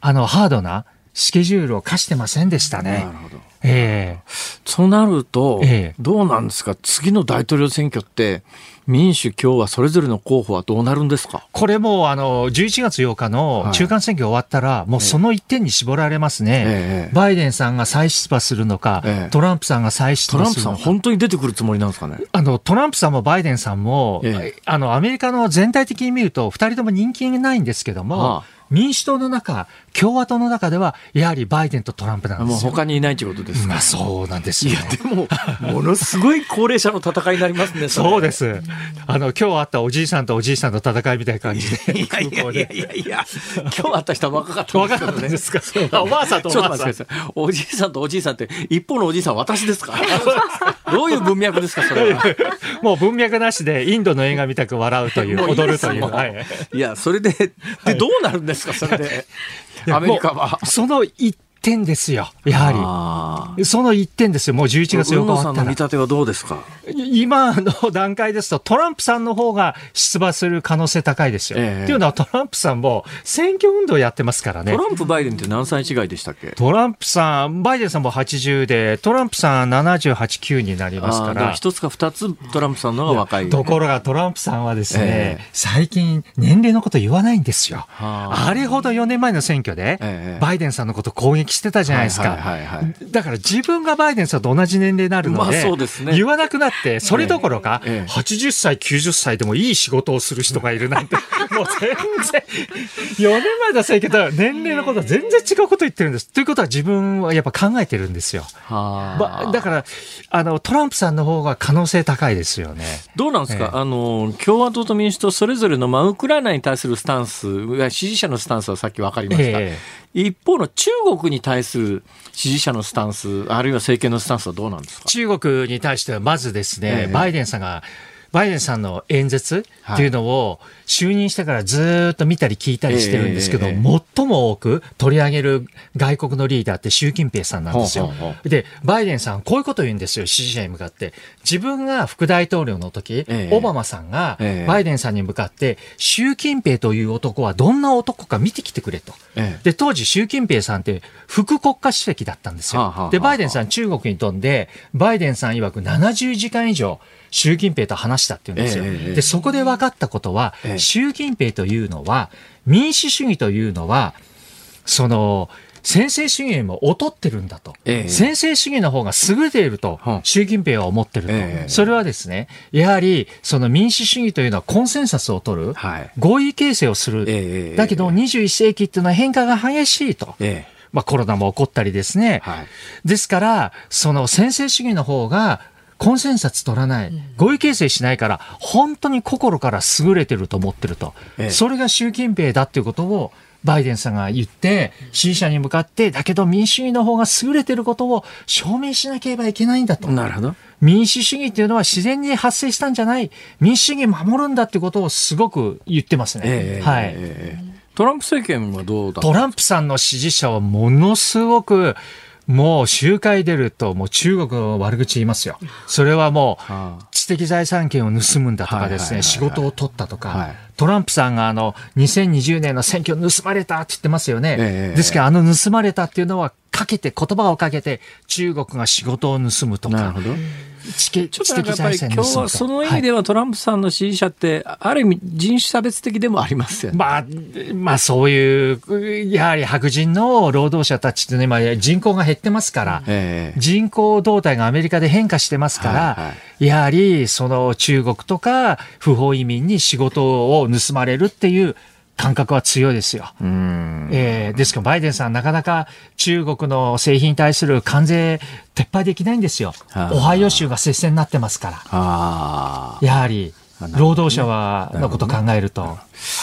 あの、ハードなスケジュールを課してませんでしたね。なるほど。
ええー、そうなると、えー、どうなんですか？次の大統領選挙って、民主、共和それぞれの候補はどうなるんですか？
これもあの11月8日の中間選挙終わったら、もうその一点に絞られますね、ええ、バイデンさんが再出馬するのか、え、トランプさんが再出馬するのか。トランプ
さん、本当に出てくるつもりなんですかね？
あのトランプさんもバイデンさんも、あのアメリカの全体的に見ると、2人とも人気ないんですけども、はあ。民主党の中、共和党の中では、やはりバイデンとトランプなんです
よ。もう他にいないということですか？
まあそうなんですよ、
ね、いや、でも、ものすごい高齢者の戦いになりますね、
そそうです。あの、今日会ったおじいさんとおじいさんの戦いみたいな感じで。
いやいやいやいやいや、今日会った人は若かった
んですけどね。ですか？おばあさんとおばあさん。
おじいさんとおじいさんって、一方のおじいさん私ですか？*laughs* どういう文脈ですか、それは？
もう文脈なしで、インドの映画見たく笑うという、踊るという。はい、
いや、それで、で、どうなるんですか、それで？アメリカは。
その一点ですよ、やはり。その一点ですよ、もう11月4日
さんの見立てはどうですか？
今の段階ですと、トランプさんの方が出馬する可能性高いですよ。えー、っていうのは、トランプさんも選挙運動やってますからね。
トランプ、バイデンって何歳違いでしたっけ？
トランプさん、バイデンさんも80で、トランプさん78、9になりますから。
一つか二つトランプさんの方が若い。
ところがトランプさんはですね、えー、最近年齢のこと言わないんですよ。あれほど4年前の選挙で、えー、バイデンさんのこと攻撃してたじゃないですか。だから自分がバイデンさんと同じ年齢になるので、まあでね、言わなくなって、それどころか、ええ、80歳、90歳でもいい仕事をする人がいるなんて、*laughs* もう全然、4年前の選挙と年齢のことは全然違うこと言ってるんです。ということは自分はやっぱ考えてるんですよ。まだから、あの、トランプさんの方が可能性高いですよね。
どうなんですか、え、あの、共和党と民主党それぞれの、まあ、ウクライナに対するスタンス、支持者のスタンスはさっき分かりました。一方の中国に対する支持者のスタンス、あるいは政権のスタンスはどうなんですか？
中国に対してはまずですね、バイデンさんがバイデンさんの演説っていうのを就任してからずっと見たり聞いたりしてるんですけど、最も多く取り上げる外国のリーダーって習近平さんなんですよ。で、バイデンさんこういうこと言うんですよ、支持者に向かって。自分が副大統領の時、オバマさんがバイデンさんに向かって、習近平という男はどんな男か見てきてくれと。で、当時習近平さんって副国家主席だったんですよ。で、バイデンさん中国に飛んで、バイデンさん曰く70時間以上、習近平と話したっていうんですよ。えー、で、そこで分かったことは、えー、習近平というのは、民主主義というのは、その、先制主義にも劣ってるんだと、えー、先制主義の方が優れていると、習近平は思ってると、えー、それはですね、やはりその民主主義というのはコンセンサスを取る、はい、合意形成をする、えー、だけど21世紀っていうのは変化が激しいと。まあ、コロナも起こったりですね、はい、ですから、その先制主義の方がコンセンサス取らない、合意形成しないから、本当に心から優れてると思ってると。ええ、それが習近平だっていうことを、バイデンさんが言って、支持者に向かって、だけど民主主義の方が優れてることを証明しなければいけないんだと。
なるほど。
民主主義っていうのは自然に発生したんじゃない、民主主義守るんだってことをすごく言ってますね。えー、はい、え
ー。トランプ政権はどうだ
トランプさんの支持者はものすごく、もう集会出ると、もう中国の悪口言いますよ。それはもう、知的財産権を盗むんだとかですね、仕事を取ったとか、はい、トランプさんがあの、2020年の選挙盗まれたって言ってますよね。えー、ですから、あの盗まれたっていうのは、かけて、言葉をかけて、中国が仕事を盗むとか。なるほど。
知ちょっとやっぱり今日はその意味ではトランプさんの支持者って、ある意味人種差別的でもありますよね。
まあ、まあそういう、やはり白人の労働者たちってね、今人口が減ってますから、えー、人口動態がアメリカで変化してますから、はいはい、やはりその中国とか不法移民に仕事を盗まれるっていう感覚は強いですよ。えー、ですからバイデンさんなかなか中国の製品に対する関税撤廃できないんですよ。オハイオ州が接戦になってますから。やはり労働者はのことを考えると。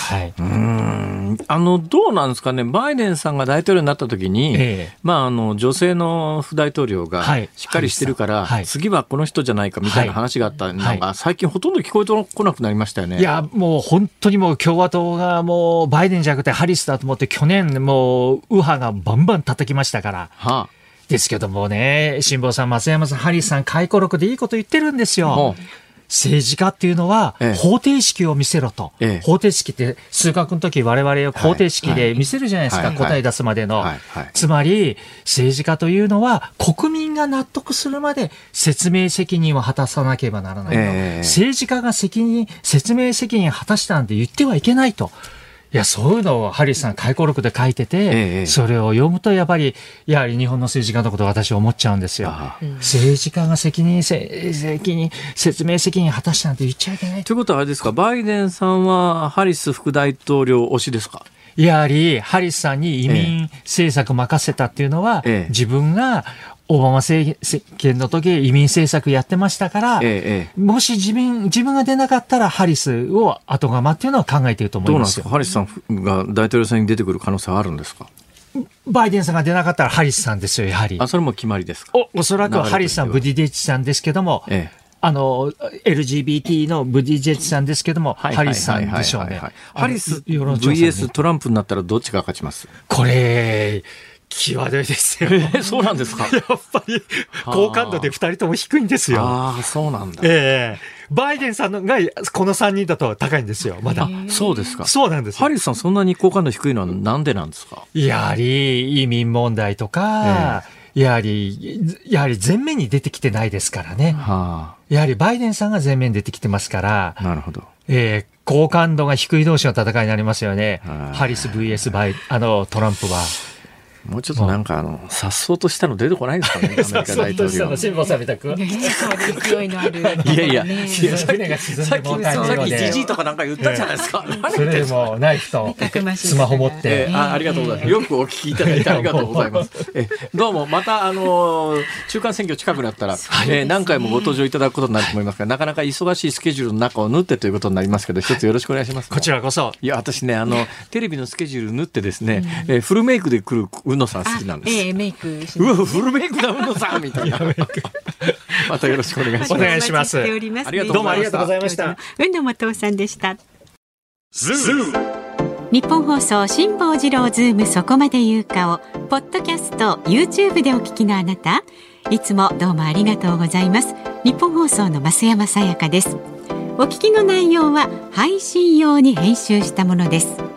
はい、
うん。あのどうなんですかね、バイデンさんが大統領になったときに、ええ、まあ、あの女性の副大統領がしっかりしてるから、はい、次はこの人じゃないかみたいな話があったのが、はい、最近、ほとんど聞こえてこなくなりましたよね。
いや、もう本当にもう共和党がもうバイデンじゃなくてハリスだと思って、去年、もう右派がバンバン叩きましたから。はあ。ですけどもね、辛坊さん、増山さん、ハリスさん、回顧録でいいこと言ってるんですよ。政治家っていうのは、方程式を見せろと、ええ、方程式って数学の時我々方程式で見せるじゃないですか、はい、答え出すまでの、はい。はい、つまり政治家というのは国民が納得するまで説明責任を果たさなければならないと、え、政治家が責任説明責任を果たしたなんて言ってはいけないと。いや、そういうのをハリーさん回顧録で書いてて、ええ、それを読むとやっぱり、やはり日本の政治家のことを私は思っちゃうんですよ。政治家が責任、責任、説明責任果たしたなんて言っちゃいけない。
と。いうことはあれですか、バイデンさんはハリス副大統領推しですか？
やはり、ハリスさんに移民政策任せたっていうのは、ええ、自分がオバマ政権の時移民政策やってましたから、ええ、もし自分自分が出なかったらハリスを後釜っていうのは考えていると思います
どうなんですか？ハリスさんが大統領選に出てくる可能性はあるんですか？
バイデンさんが出なかったらハリスさんですよ、やはり。
あ、それも決まりですか？
お、おそらくハリスさん、ブディデッチさんですけども、ええ、あの、LGBT のブディジェッチさんですけども、ハリスさんでしょうね。
ハリス VS トランプになったらどっちが勝ちます？
これ、際どいですよ。
えそうなんですか？*laughs*
やっぱり、好感度で二人とも低いんですよ。
ああ、そうなんだ。
ええー、バイデンさんのが、この三人だと高いんですよ、まだ。
そうですか。
そうなんです
ハリスさん、そんなに好感度低いのはなんでなんですか？
やはり、移民問題とか、えー、やはり、やはり前面に出てきてないですからね。はあ、やはりバイデンさんが前面に出てきてますから。
なるほど。
えー、好感度が低い同士の戦いになりますよね。ハリス VS バイ、あの、トランプは。
もうちょっとなんかあの、さっそうとしたの出てこないですかね、*laughs* アメリカ大統領。辛
坊さんみたく。
勢いのある。い
やいや、さっき、さっきじじいとかなんか言ったじゃないですか。
それでもナイフとスマホ持って。
あありがとうございます。よくお聞きいただいてありがとうございます。えどうも、またあの、中間選挙近くなったら、え何回もご登場いただくことになると思いますが、なかなか忙しいスケジュールの中を縫ってということになりますけど、一つよろしくお願いします。
こちらこそ。
いや、私ね、あの、テレビのスケジュール縫ってですね、えフルメイクで来るうのさん好きなんです。
ええ、メイク
うわ、フルメイクだ、うのさんみたいな。*laughs* またよろしくお願いします。お
願いします。
あ
りがとうございました。
海野素央さんでした。ニッポン放送辛坊治郎ズームそこまで言うかをポッドキャスト YouTube でお聞きのあなたいつもどうもありがとうございますニッポン放送の増山さやかですお聞きの内容は配信用に編集したものです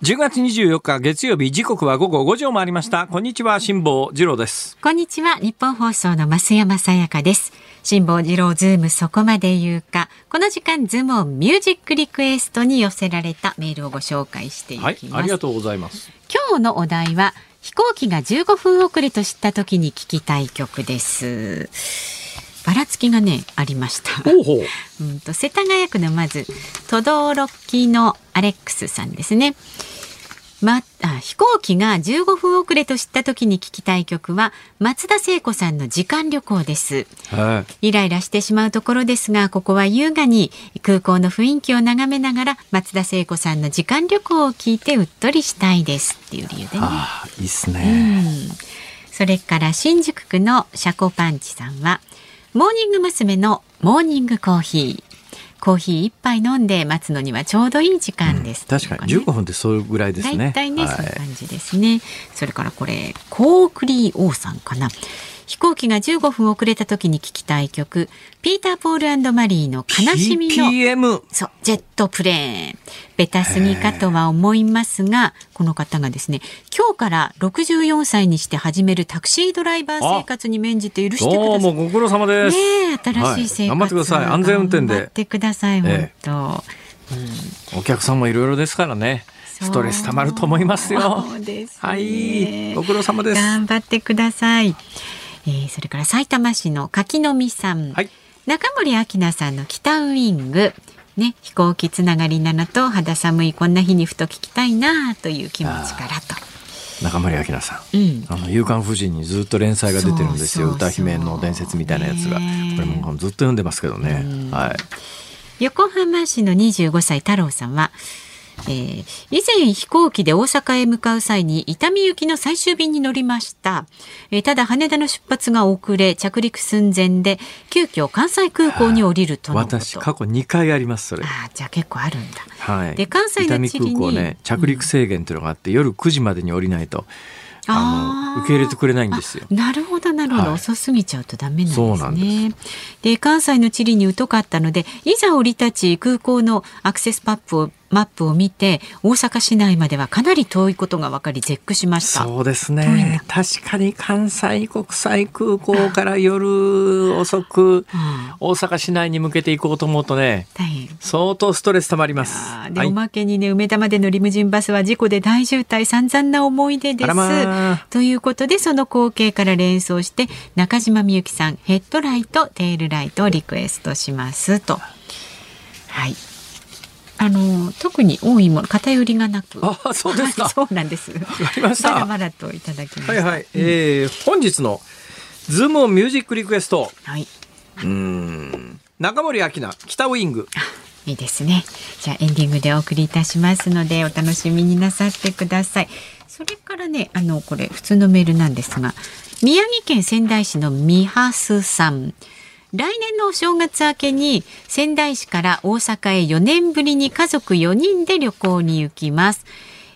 10月24日月曜日時刻は午後5時を回りました。こんにちは辛坊治郎です。
こんにちはニッポン放送の増山さやかです。辛坊治郎ズームそこまで言うか。この時間ズームミュージックリクエストに寄せられたメールをご紹介していきます、
はい、ありがとうございます。
今日のお題は飛行機が15分遅れと知った時に聞きたい曲ですばらつきがねありました。
ほう
んと世田谷区のまず轟のアレックスさんですね。ま、あ飛行機が15分遅れと知った時に聞きたい曲は松田聖子さんの時間旅行です、はい、イライラしてしまうところですがここは優雅に空港の雰囲気を眺めながら松田聖子さんの時間旅行を聞いてうっとりしたいですっていう理由でね。
あいいっすね、
うん、それから新宿区のシャコパンチさんはモーニング娘。のモーニングコーヒー。コーヒー一杯飲んで待つのにはちょうどいい時間です、
うん、確かに。15分ってそういうぐらいですね。
大体ね、はい、そういう感じですね。それからこれコークリー王さんかな飛行機が15分遅れた時に聞きたい曲ピーター・ポールマリーの悲しみの
PPM
そうジェットプレーン。ベタすぎかとは思いますがこの方がですね今日から64歳にして始めるタクシードライバー生活に免じて許してください。ど
うもご苦労様です。
ね新しい生活、はい、
頑張ってください。安全運転で。頑
張ってください本当、
うん、お客さんもいろいろですからね。ストレスたまると思いますよ。
すね、
はい、ご苦労様です。
頑張ってください。えー、それから埼玉市の柿の実さん、はい、中森明菜さんの北ウイング。ね、飛行機つながりなのと肌寒いこんな日にふと聞きたいなという気持ちからと。
中森明菜さん、うん、あの夕刊夫人にずっと連載が出てるんですよ。歌姫の伝説みたいなやつが、これもずっと読んでますけどね、はい。
横浜市の25歳太郎さんはえー、以前飛行機で大阪へ向かう際に伊丹行きの最終便に乗りました、えー、ただ羽田の出発が遅れ着陸寸前で急遽関西空港に降りるとの
私過去2回ありますそれ。
あじゃあ結構あるんだ、
はい、
で関西の
地理に空港ね着陸制限っていうのがあって、うん、夜9時までに降りないとあの受け入れてくれないんですよ。
なるほどなるほど、はい、遅すぎちゃうとダメなんですね。で関西の地理に疎かったのでいざ降り立ち空港のアクセスパップをマップを見て大阪市内まではかなり遠いことが分かり絶句しました。
そうですね。確かに関西国際空港から夜遅く大阪市内に向けて行こうと思うとね相当ストレスたまります。
で、はい、おまけにね梅田までのリムジンバスは事故で大渋滞散々な思い出です、まあ、ということでその光景から連想して中島みゆきさんヘッドライトテールライトをリクエストしますと。はいあの特に多いもの偏りがなく。
あそうですか、
そうなんです。わ
かりました。
まだまだといただきま
はいはい、うん、えー、本日のズームオンミュージックリクエスト。
はい。
うん。中森明菜北ウイング。
いいですね。じゃあエンディングでお送りいたしますのでお楽しみになさってください。それからねあのこれ普通のメールなんですが宮城県仙台市の三橋さん来年のお正月明けに仙台市から大阪へ4年ぶりに家族4人で旅行に行きます。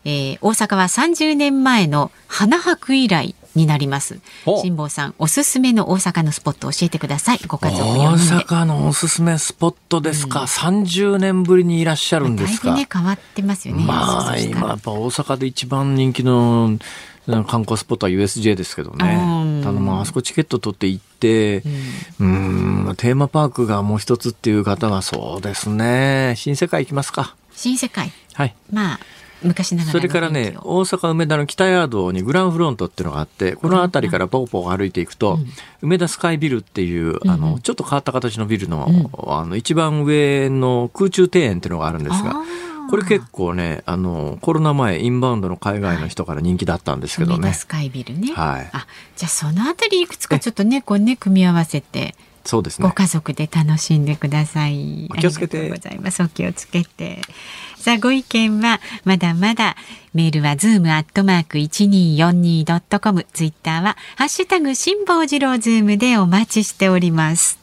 えー、大阪は30年前の花博以来になります。辛坊さん、おすすめの大阪のスポット教えてください。ご家族大
阪のおすすめスポットですか？うん、30年ぶりにいらっしゃるんですか？だ
いぶね変わってますよね。
まあ今やっぱ大阪で一番人気の観光スポットは USJ ですけどね。ただまああそこチケット取って行って、うん、ん、テーマパークがもう一つっていう方はそうですね。新世界行きますか。
新世界。
はい。
まあ。昔なが
らそれからね大阪梅田の北ヤードにグランフロントっていうのがあってこの辺りからポーポー歩いていくと、うん、梅田スカイビルっていうあの、ちょっと変わった形のビルの,、あの一番上の空中庭園っていうのがあるんですが。これ結構ね、あの、コロナ前、インバウンドの海外の人から人気だったんですけどね。
スカイビルね。
はい。
あ、じゃあそのあたりいくつかちょっとね、こうね、組み合わせて。
そうですね。
ご家族で楽しんでください。
お気をつけて。
ございます。お気をつけて。さあ、ご意見はまだまだメールはズームアットマーク一二四二ドットコム、ツイッターはハッシュタグ辛坊治郎ズームでお待ちしております。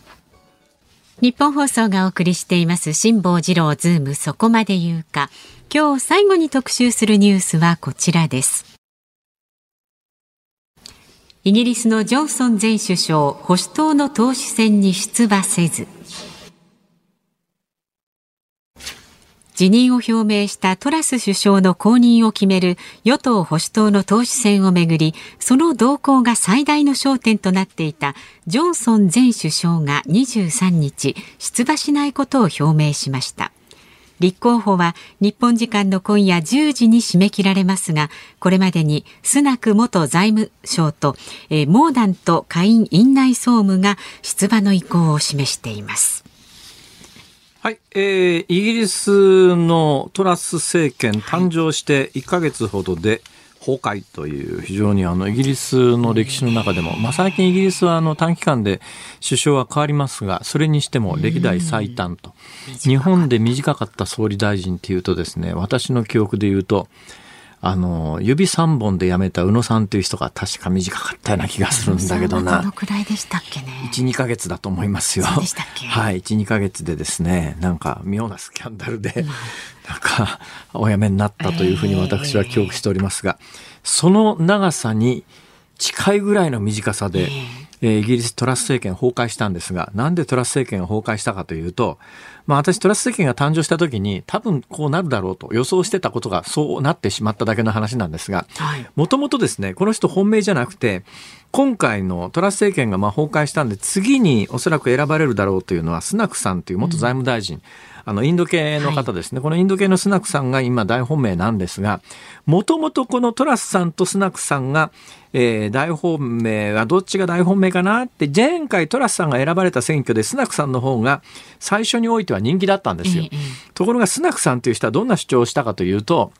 日本放送がお送りしています辛坊治郎ズームそこまで言うか。今日最後に特集するニュースはこちらです。イギリスのジョンソン前首相、保守党の党首選に出馬せず。辞任を表明したトラス首相の後任を決める与党保守党の党首選をめぐりその動向が最大の焦点となっていたジョンソン前首相が23日出馬しないことを表明しました。立候補は日本時間の今夜10時に締め切られますがこれまでにスナク元財務省と、えー、モーダント下院院内総務が出馬の意向を示しています。
はい、えー、イギリスのトラス政権誕生して1か月ほどで崩壊という非常にあのイギリスの歴史の中でも、まあ、最近イギリスはあの短期間で首相は変わりますがそれにしても歴代最短と。日本で短かった総理大臣っていうとですね私の記憶で言うとあの、指3本で辞めた宇野さんという人が確か短かったような気がするんだけどな。
どのくらいでしたっけね
？1、2ヶ月だと思いますよ。はい、1、2ヶ月でですね、なんか妙なスキャンダルで、うん、なんかお辞めになったというふうに私は記憶しておりますが、えー、その長さに近いぐらいの短さで、えーえイギリストラス政権崩壊したんですが、なんでトラス政権が崩壊したかというと、まあ私トラス政権が誕生した時に多分こうなるだろうと予想してたことがそうなってしまっただけの話なんですが、もともとですね、この人本命じゃなくて、今回のトラス政権がまあ崩壊したんで、次におそらく選ばれるだろうというのは、スナクさんという元財務大臣、うんあの、インド系の方ですね、はい、このインド系のスナクさんが今大本命なんですが、もともとこのトラスさんとスナクさんが、えー、大本命はどっちが大本命かなって、前回トラスさんが選ばれた選挙でスナクさんの方が最初においては人気だったんですよ。ところがスナクさんという人はどんな主張をしたかというと、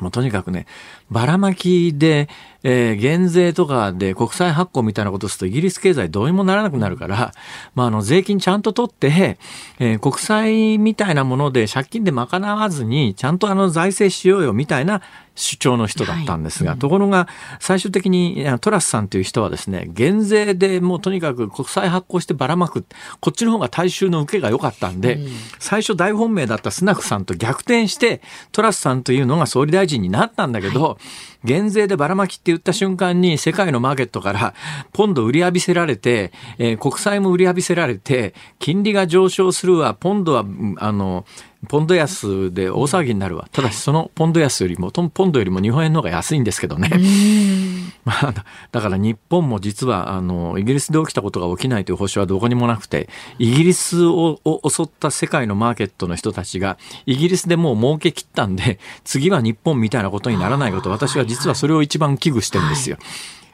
もうとにかくね、ばらまきで、えー、減税とかで国債発行みたいなことをするとイギリス経済どうにもならなくなるから、まあ、あの、税金ちゃんと取って、えー、国債みたいなもので借金で賄わずに、ちゃんとあの、財政しようよみたいな主張の人だったんですが、はい。うん、ところが最終的にトラスさんという人はですね減税でもうとにかく国債発行してばらまくこっちの方が大衆の受けが良かったんで、うん、最初大本命だったスナクさんと逆転してトラスさんというのが総理大臣になったんだけど、はい減税でばらまきって言った瞬間に世界のマーケットからポンド売り浴びせられて、えー、国債も売り浴びせられて、金利が上昇するわ、ポンドは、あの、ポンド安で大騒ぎになるわ。ただしそのポンド安よりも、ポンドよりも日本円の方が安いんですけどね。*laughs* まあ、だから日本も実は、あの、イギリスで起きたことが起きないという保証はどこにもなくて、イギリスを襲った世界のマーケットの人たちが、イギリスでもう儲け切ったんで、次は日本みたいなことにならないこと、私は実はそれを一番危惧してるんですよ。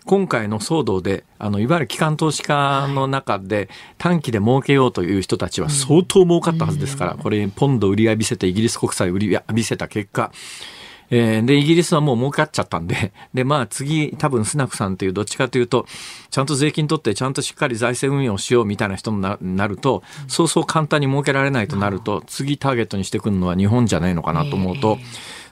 今回の騒動で、あの、いわゆる機関投資家の中で短期で儲けようという人たちは相当儲かったはずですから、これ、ポンド売り浴びせて、イギリス国債売り浴びせた結果、えー、で、イギリスはもう儲かっちゃったんで、*laughs* で、まあ次、多分スナクさんというどっちかというと、ちゃんと税金取って、ちゃんとしっかり財政運用しようみたいな人になると、そうそう簡単に儲けられないとなると、次ターゲットにしてくるのは日本じゃないのかなと思うと、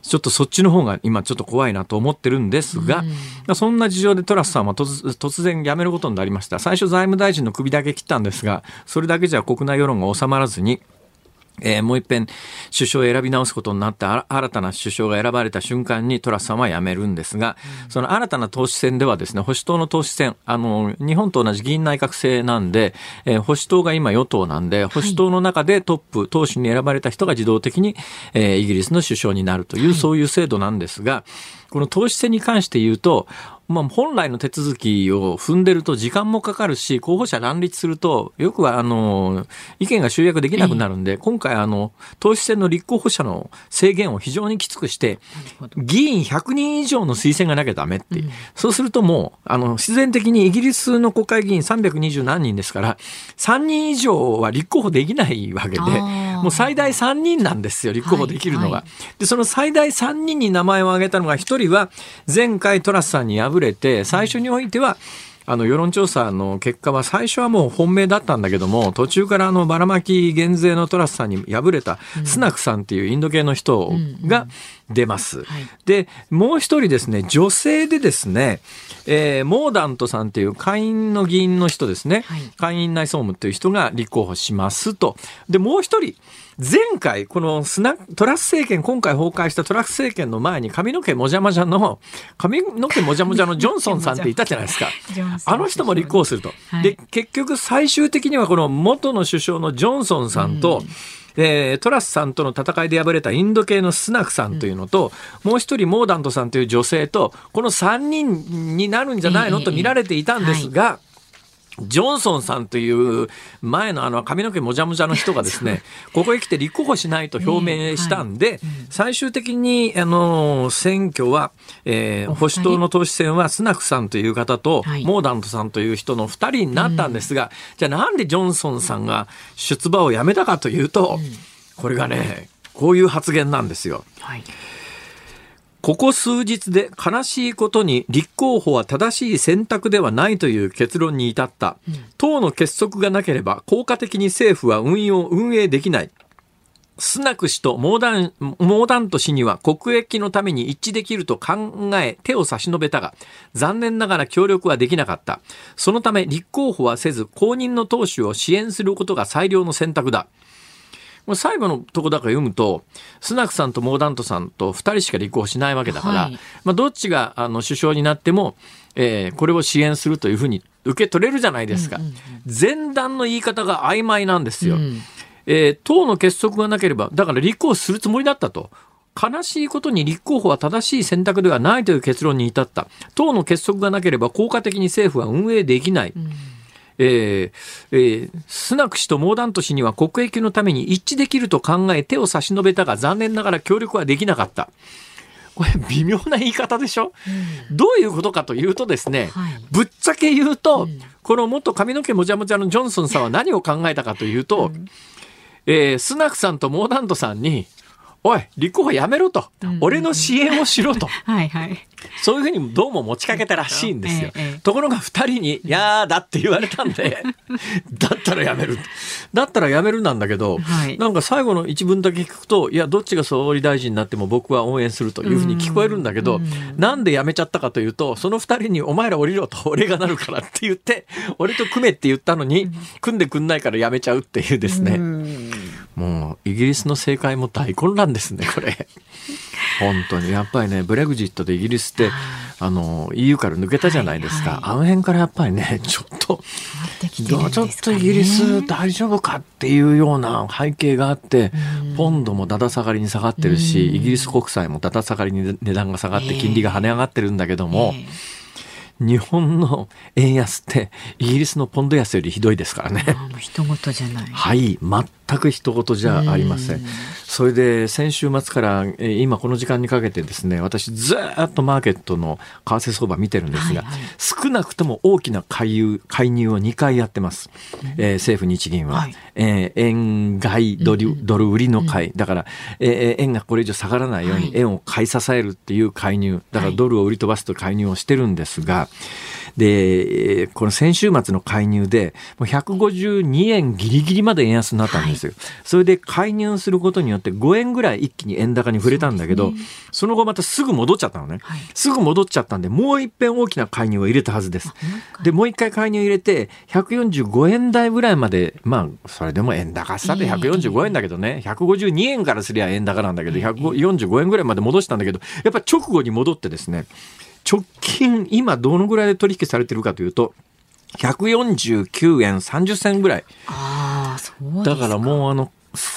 ちょっとそっちの方が今ちょっと怖いなと思ってるんですが、うん、そんな事情でトラスさんは突然辞めることになりました。最初財務大臣の首だけ切ったんですが、それだけじゃ国内世論が収まらずに、えー、もう一遍首相を選び直すことになって新たな首相が選ばれた瞬間にトラスさんは辞めるんですが、うん、その新たな党首選ではですね、保守党の党首選、あの、日本と同じ議員内閣制なんで、えー、保守党が今与党なんで、保守党の中でトップ、党首に選ばれた人が自動的に、えー、イギリスの首相になるという、そういう制度なんですが、この党首選に関して言うと、まあ、本来の手続きを踏んでると時間もかかるし、候補者乱立すると、よくは、あの、意見が集約できなくなるんで、今回、あの、党首選の立候補者の制限を非常にきつくして、議員100人以上の推薦がなきゃダメって。そうするともう、あの、自然的にイギリスの国会議員320何人ですから、3人以上は立候補できないわけで、もう最大3人なんですよ、立候補できるのが。で、その最大3人に名前を挙げたのが、1人は前回トラスさんに敗れて、最初においては、あの世論調査の結果は最初はもう本命だったんだけども途中からあのばらまき減税のトラスさんに敗れたスナクさんっていうインド系の人が出ます。でもう一人ですね女性でですね、えー、モーダントさんっていう下院の議員の人ですね、はい、下院内総務という人が立候補しますと。でもう一人前回、このスナトラス政権、今回崩壊したトラス政権の前に髪の毛もじゃもじゃの、髪の毛もじゃもじゃの *laughs* ジョンソンさんっていたじゃないですか。あの人も立候補すると。はい、で、結局最終的にはこの元の首相のジョンソンさんと、うんえー、トラスさんとの戦いで敗れたインド系のスナクさんというのと、うん、もう一人モーダントさんという女性とこの3人になるんじゃないの？と見られていたんですが、はいジョンソンさんという前のあの髪の毛もじゃもじゃの人がですね、*laughs* ここへ来て立候補しないと表明したんで、最終的にあの選挙は、えー、保守党の党首選はスナクさんという方と、モーダントさんという人の2人になったんですが、じゃあなんでジョンソンさんが出馬をやめたかというと、これがね、こういう発言なんですよ。はいここ数日で悲しいことに立候補は正しい選択ではないという結論に至った。党の結束がなければ効果的に政府は運用、運営できない。スナク氏とモーダン、モーダント氏には国益のために一致できると考え手を差し伸べたが、残念ながら協力はできなかった。そのため立候補はせず、公認の党首を支援することが最良の選択だ。最後のとこだから読むと、スナクさんとモーダントさんと2人しか立候補しないわけだから、はい、まあ、どっちがあの首相になっても、えー、これを支援するというふうに受け取れるじゃないですか。うんうんうん、前段の言い方が曖昧なんですよ。うん、えー、党の結束がなければ、だから立候補するつもりだったと。悲しいことに立候補は正しい選択ではないという結論に至った。党の結束がなければ効果的に政府は運営できない。うんえーえー、スナク氏とモーダント氏には国益のために一致できると考え手を差し伸べたが残念ながら協力はできなかった。これ微妙な言い方でしょ、うん、どういうことかというとですね、はい、ぶっちゃけ言うと、うん、この元髪の毛もじゃもじゃのジョンソンさんは何を考えたかというと、うん、えー、スナクさんとモーダントさんにおい、立候補やめろと、うん、俺の支援をしろと。*laughs* はいはい。そういうふうにどうも持ちかけたらしいんですよ。ええ、ところが二人に、いやーだって言われたんで、*laughs* だったらやめる。だったらやめるなんだけど、はい、なんか最後の一文だけ聞くと、いや、どっちが総理大臣になっても僕は応援するというふうに聞こえるんだけど、ん。なんでやめちゃったかというと、その二人にお前ら降りろと俺がなるからって言って、俺と組めって言ったのに、組んでくんないからやめちゃうっていうですね。もうイギリスの政界も大混乱ですねこれ本当に。やっぱりねブレグジットでイギリスってあの EU から抜けたじゃないですか、はいはい、あの辺からやっぱりねちょっと、ね、ちょっとイギリス大丈夫かっていうような背景があって、ポンドもだだ下がりに下がってるし、イギリス国債もだだ下がりに値段が下がって金利が跳ね上がってるんだけども、えー日本の円安ってイギリスのポンド安よりひどいですからね。
じゃない。
はい、全く人事じゃありません。それで先週末から今この時間にかけてですね、私ずっとマーケットの為替相場見てるんですが、はいはい、少なくとも大きな介入介入を2回やってます。うん、えー、政府日銀は、はい、えー、円買いドルドル売りの買い、だから、えー、円がこれ以上下がらないように円を買い支えるっていう介入、だからドルを売り飛ばすと介入をしてるんですが、で、この先週末の介入で、もう152円ギリギリまで円安になったんですよ。はい、それで介入することによって5円ぐらい一気に円高に触れたんだけど、そ、ね,、の後またすぐ戻っちゃったのね、はい、すぐ戻っちゃったんで、もう一遍大きな介入を入れたはずです。で、もう一回介入入れて、145円台ぐらいまで、まあ、それでも円高さで145円だけどね、152円からすりゃ円高なんだけど、145円ぐらいまで戻したんだけど、やっぱ直後に戻ってですね、直近、今どのぐらいで取引されてるかというと、149円30銭ぐらい。ああ、そうだからもうあの、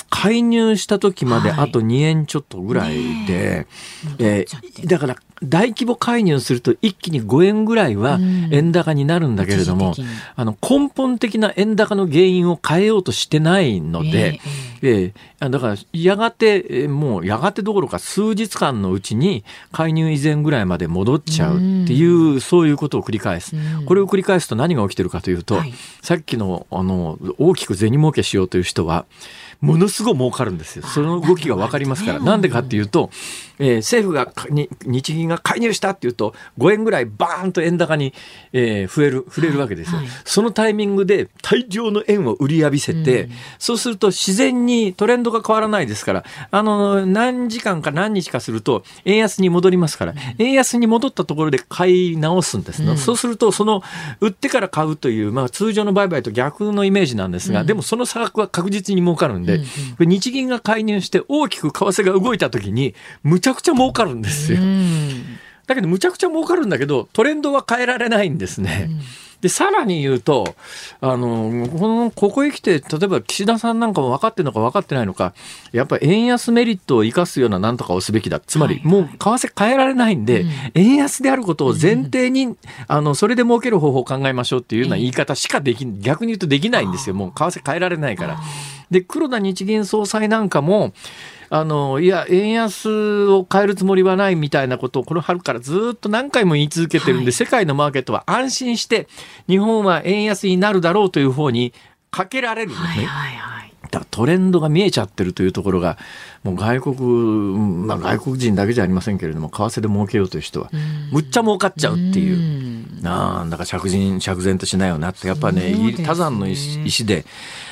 介入した時まであと2円ちょっとぐらいで、はいえー、だから大規模介入すると一気に5円ぐらいは円高になるんだけれども、あの根本的な円高の原因を変えようとしてないので、えー、えー、だからやがて、もうやがてどころか数日間のうちに介入以前ぐらいまで戻っちゃうっていう、うそういうことを繰り返す。これを繰り返すと何が起きてるかというと、はい、さっきのあの大きく銭儲けしようという人は、ものすごい儲かるんですよ。その動きが分かりますから。なんでかっていうと、えー、政府がに日銀が介入したっていうと5円ぐらいバーンと円高に、えー、増える触れるわけですよ、はい。はい、そのタイミングで大量の円を売り浴びせて、うん、そうすると自然にトレンドが変わらないですからあの何時間か何日かすると円安に戻りますから、うん、円安に戻ったところで買い直すんですね、うん、そうするとその売ってから買うという、まあ、通常の売買と逆のイメージなんですが、でもその差額は確実に儲かるん。で、日銀が介入して大きく為替が動いた時にむちゃくちゃ儲かるんですよ。だけどむちゃくちゃ儲かるんだけどトレンドは変えられないんですね。でさらに言うとあのこのここへ来て例えば岸田さんなんかも分かってるのか分かってないのかやっぱり円安メリットを生かすようななんとかをすべきだ。つまりもう為替変えられないんで、円安であることを前提に、あのそれで儲ける方法を考えましょうっていうような言い方しかでき逆に言うとできないんですよ。もう為替変えられないから。で黒田日銀総裁なんかもあの、いや、円安を変えるつもりはないみたいなことをこの春からずっと何回も言い続けてるんで、はい、世界のマーケットは安心して日本は円安になるだろうという方にかけられるんですね。はいはいはいだからトレンドが見えちゃってるというところがもう外国、まあ、外国人だけじゃありませんけれども為替で儲けようという人はむっちゃ儲かっちゃうっていう。なんだか釈然釈然としないよなってやっぱねね。他山の石で、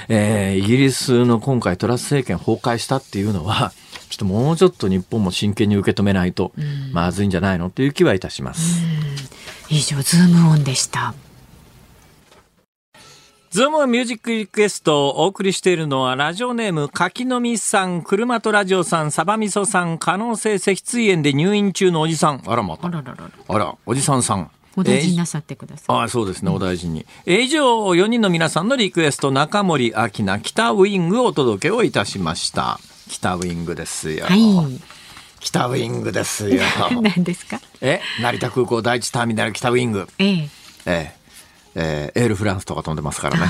えー、イギリスの今回トラス政権崩壊したっていうのはちょっともうちょっと日本も真剣に受け止めないとまずいんじゃないのという気はいたします。
以上ズームオンでした。
ズームミュージックリクエストをお送りしているのは、ラジオネーム、柿の実さん、車とラジオさん、サバミソさん、化膿性脊椎炎で入院中のおじさん。あらまた。あらららあら、おじさんさん。
お大事になさってください。
あそうですね、お大事に。え以上、4人の皆さんのリクエスト、中森明菜、北ウイングをお届けをいたしました。北ウイングですよ。はい。北ウイングですよ。*laughs*
何ですか？
え成田空港第一ターミナル北ウイング。ええ。ええ。えー、エールフランスとか飛んでますからね。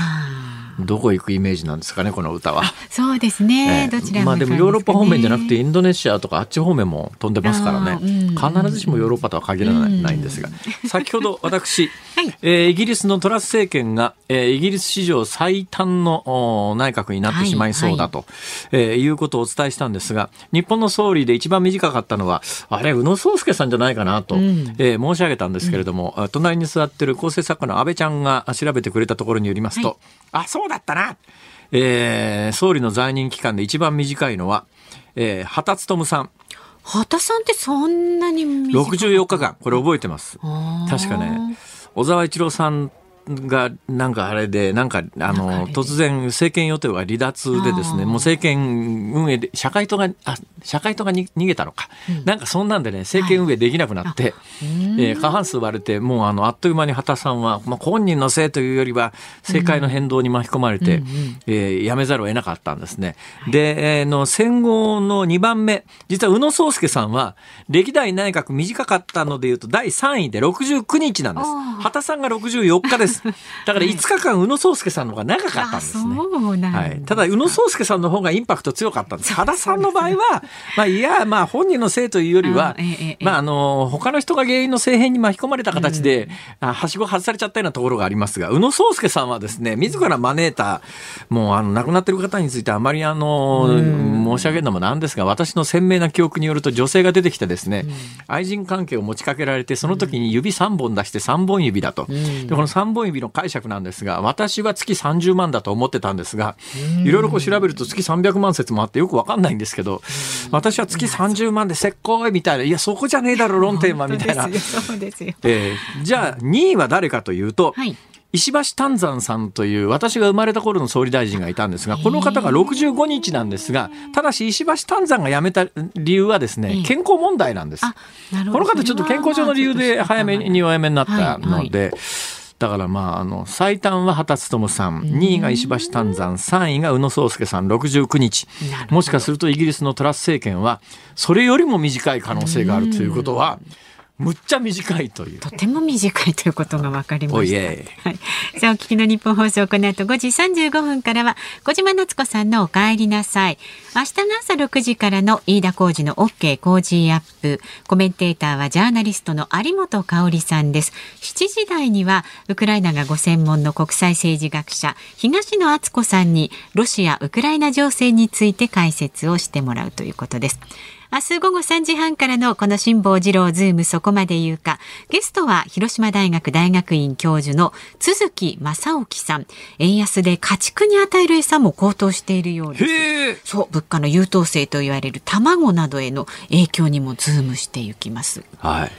どこ行くイメージなんですかねこの歌は。
そうですね。えー、どちら、
ね、まあでもヨーロッパ方面じゃなくてインドネシアとかあっち方面も飛んでますからね。必ずしもヨーロッパとは限らないんですが、先ほど私、*laughs* はい、えー、イギリスのトラス政権が、えー、イギリス史上最短の内閣になってしまいそうだと、はいはい、えー、いうことをお伝えしたんですが、日本の総理で一番短かったのは、あれ、宇野宗介さんじゃないかなと、うん、えー、申し上げたんですけれども、うん、隣に座ってる構成作家の安倍ちゃんが調べてくれたところによりますと、はい、あ、そうだったな。えー、総理の在任期間で一番短いのは、えー、畑勉さん。
畑さんってそんなに短
い ?64 日間。これ覚えてます。確かね、小沢一郎さんがなんかあれで、なんかあの突然政権与党が離脱でですね、もう政権運営で社会党があ社会党が逃げたのか、うん、なんかそんなんでね政権運営できなくなって、はい、えー、過半数割れてもうあのあっという間に畑さんは、まあ、本人のせいというよりは政界の変動に巻き込まれて、うん、えー、辞めざるを得なかったんですね。で、えー、の戦後の2番目実は宇野宗介さんは歴代内閣短かったのでいうと第3位で69日なんです。畑さんが64日です。だから5日間、宇野宗介さんの方が長かったんですね。はい、ただ、宇野宗介さんの方がインパクト強かったんです。原さんの場合は、まあ、いや、まあ、本人のせいというよりは、まあ、あの、他の人が原因の政変に巻き込まれた形で、うん、はしご外されちゃったようなところがありますが、宇野宗介さんはですね、自ら招いた、もう、あの、亡くなってる方についてあまり、あの、申し上げるのもなんですが、私の鮮明な記憶によると、女性が出てきてですね、愛人関係を持ちかけられて、その時に指3本出して3本指だと。で、この3本指の解釈なんですが、私は月30万だと思ってたんですが、いろいろこう調べると月300万説もあってよくわかんないんですけど、私は月30万でせっこいみたいな、いや、そこじゃねえだろ、*laughs* 論点は、みたいな。そうですよ。えー、じゃあ、2位は誰かというと、はい石橋丹山さんという私が生まれた頃の総理大臣がいたんですがこの方が65日なんですがただし石橋丹山が辞めた理由はですね健康問題なんです。この方ちょっと健康上の理由で早めにお辞めになったので。だからまあ、あの、最短は畑勉さん、2位が石橋丹山、3位が宇野宗介さん69日。もしかするとイギリスのトラス政権は、それよりも短い可能性があるということは、むっちゃ短いという。
とても短いということが分かりました。はい。さあ、お聞きの日本放送、この後5時35分からは、小島夏子さんのお帰りなさい。明日の朝6時からの飯田浩二の OK 工事アップ。コメンテーターはジャーナリストの有本香里さんです。7時台には、ウクライナがご専門の国際政治学者、東野敦子さんに、ロシア・ウクライナ情勢について解説をしてもらうということです。明日午後3時半からのこの辛坊治郎ズームそこまで言うか。ゲストは広島大学大学院教授の都築正興さん。円安で家畜に与える餌も高騰しているようです。そう、物価の優等生と言われる卵などへの影響にもズームしていきます。
はい。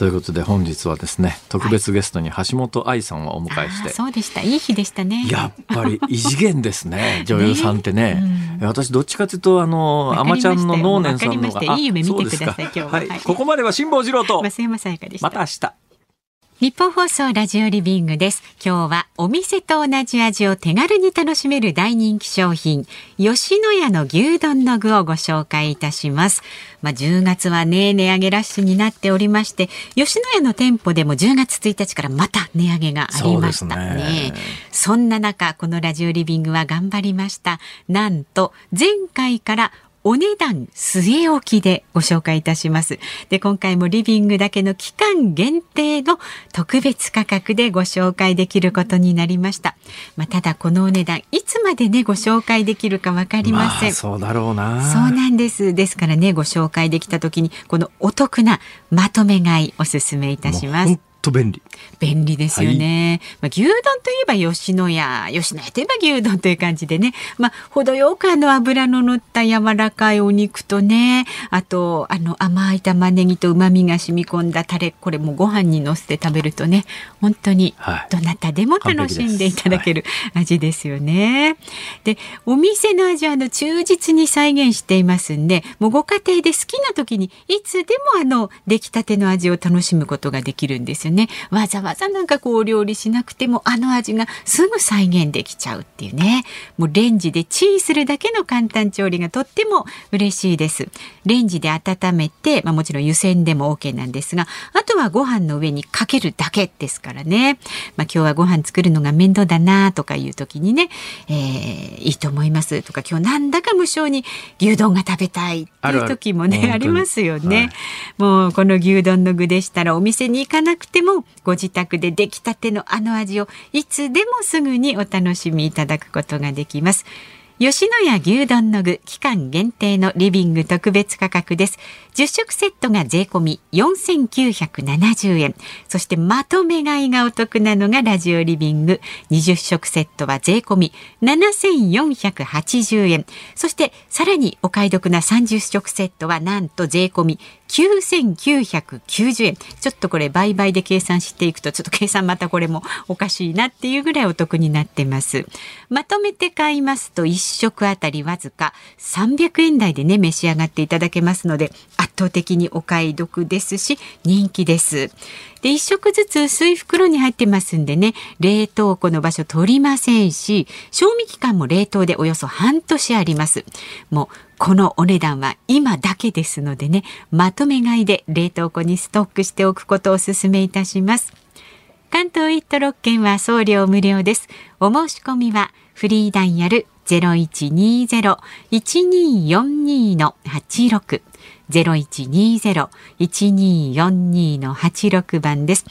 ということで本日はですね特別ゲストに橋本愛さんをお迎えして、はい、
そうでした。いい日でしたね。
やっぱり異次元ですね。*laughs* 女優さんってね、ねうん、私どっちかというとあのあまちゃんの能年さんの
が。いい夢見てください今日は、はい、
ここまでは辛坊治郎と。
増山さやかでした。
また明日
日本放送ラジオリビングです。今日はお店と同じ味を手軽に楽しめる大人気商品、吉野家の牛丼の具をご紹介いたします。まあ、10月はね、値上げラッシュになっておりまして、吉野家の店舗でも10月1日からまた値上げがありましたね。ねそんな中、このラジオリビングは頑張りました。なんと、前回からお値段据え置きでご紹介いたします。で、今回もリビングだけの期間限定の特別価格でご紹介できることになりました。まあ、ただこのお値段、いつまでね、ご紹介できるかわかりません、まあ、
そうだろうな。
そうなんです。ですからね、ご紹介できた時に、このお得なまとめ買いおすすめいたします。
と便利。
便利ですよね。はい、まあ、牛丼といえば吉野家、吉野家といえば牛丼という感じでね、まあ、程よくあの油の乗った柔らかいお肉とね、あと、あの甘い玉ねぎと旨味が染み込んだタレ、これもご飯にのせて食べるとね、本当にどなたでも楽しんでいただける味ですよね。でお店の味はあの忠実に再現していますんで、もうご家庭で好きな時にいつでもあの出来たての味を楽しむことができるんですよね。わざわざなんかこう料理しなくてもあの味がすぐ再現できちゃうっていうね。もうレンジでチンするだけの簡単調理がとっても嬉しいです。レンジで温めて、まあ、もちろん湯煎でも OK なんですが、あとはご飯の上にかけるだけですからね。まあ、今日はご飯作るのが面倒だなとかいう時にね、えー、いいと思いますとか、今日なんだか無性に牛丼が食べたいっていう時もね、ありますよね、はい、もうこの牛丼の具でしたらお店に行かなくてもご自宅で出来たてのあの味をいつでもすぐにお楽しみいただくことができます。吉野家牛丼の具期間限定のリビング特別価格です。10食セットが税込み4970円。そしてまとめ買いがお得なのがラジオリビング。20食セットは税込み7480円。そしてさらにお買い得な30食セットはなんと税込み9990円。ちょっとこれ倍々で計算していくと、ちょっと計算またこれもおかしいなっていうぐらいお得になってます。まとめて買いますと1食あたりわずか300円台でね、召し上がっていただけますので、圧倒的にお買い得ですし、人気です。で、1食ずつ薄い袋に入ってますんでね、冷凍庫の場所取りませんし、賞味期間も冷凍でおよそ半年あります。もう、このお値段は今だけですのでね、まとめ買いで冷凍庫にストックしておくことをお勧めいたします。関東一都6県は送料無料です。お申し込みはフリーダイヤル0120-1242の86 0120-1242の86番です。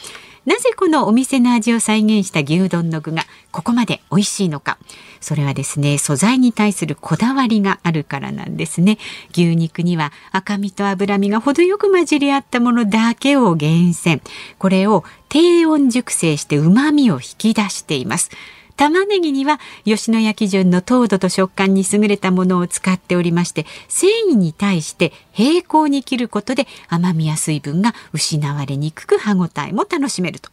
なぜこのお店の味を再現した牛丼の具がここまで美味しいのか。それはですね、素材に対するこだわりがあるからなんですね。牛肉には赤身と脂身が程よく混じり合ったものだけを厳選。これを低温熟成して旨味を引き出しています。玉ねぎには吉野家基準の糖度と食感に優れたものを使っておりまして繊維に対して平行に切ることで甘みや水分が失われにくく歯ごたえも楽しめると。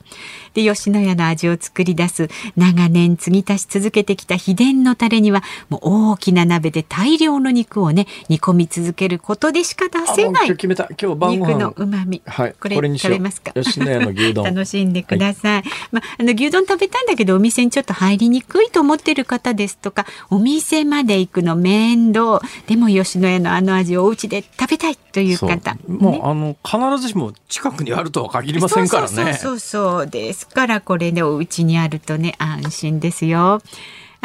で吉野家の味を作り出す長年継ぎ足し続けてきた秘伝のタレにはもう大きな鍋で大量の肉をね煮込み続けることでしか出せない肉の旨味、
はい、
これ食べますか？
吉野家の牛丼。*laughs*
楽しんでください、はい、まああの牛丼食べたいんだけどお店にちょっと入帰りにくいと思ってる方ですとかお店まで行くの面倒。でも吉野家のあの味をお家で食べたいという方、ね、
もうあの必ずしも近くにあるとは限りませんからね。そう
そうそうですからこれねお家にあるとね安心ですよ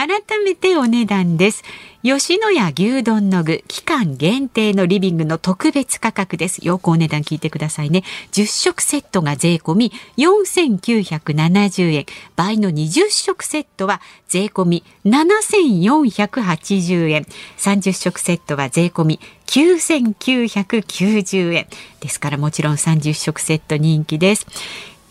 改めてお値段です吉野家牛丼の具期間限定のリビングの特別価格です。よくお値段聞いてくださいね。10食セットが税込み4970円。倍の20食セットは税込み7480円。30食セットは税込み9990円。ですからもちろん30食セット人気です。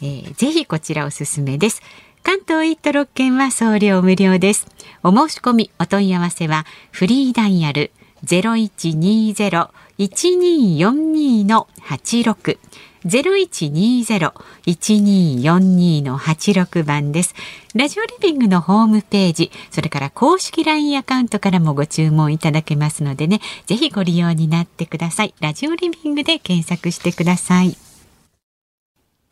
えー、ぜひこちらおすすめです。関東一都六県は送料無料です。お申し込みお問い合わせはフリーダイヤル0120-1242の86 0120-1242の86番です。ラジオリビングのホームページ、それから公式 LINE アカウントからもご注文いただけますのでね、ぜひご利用になってください。ラジオリビングで検索してください。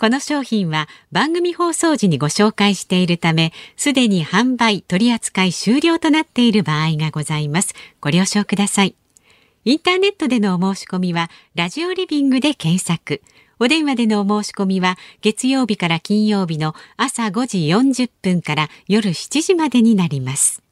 この商品は番組放送時にご紹介しているため、すでに販売取扱い終了となっている場合がございます。ご了承ください。インターネットでのお申し込みは、ラジオリビングで検索。お電話でのお申し込みは、月曜日から金曜日の朝5時40分から夜7時までになります。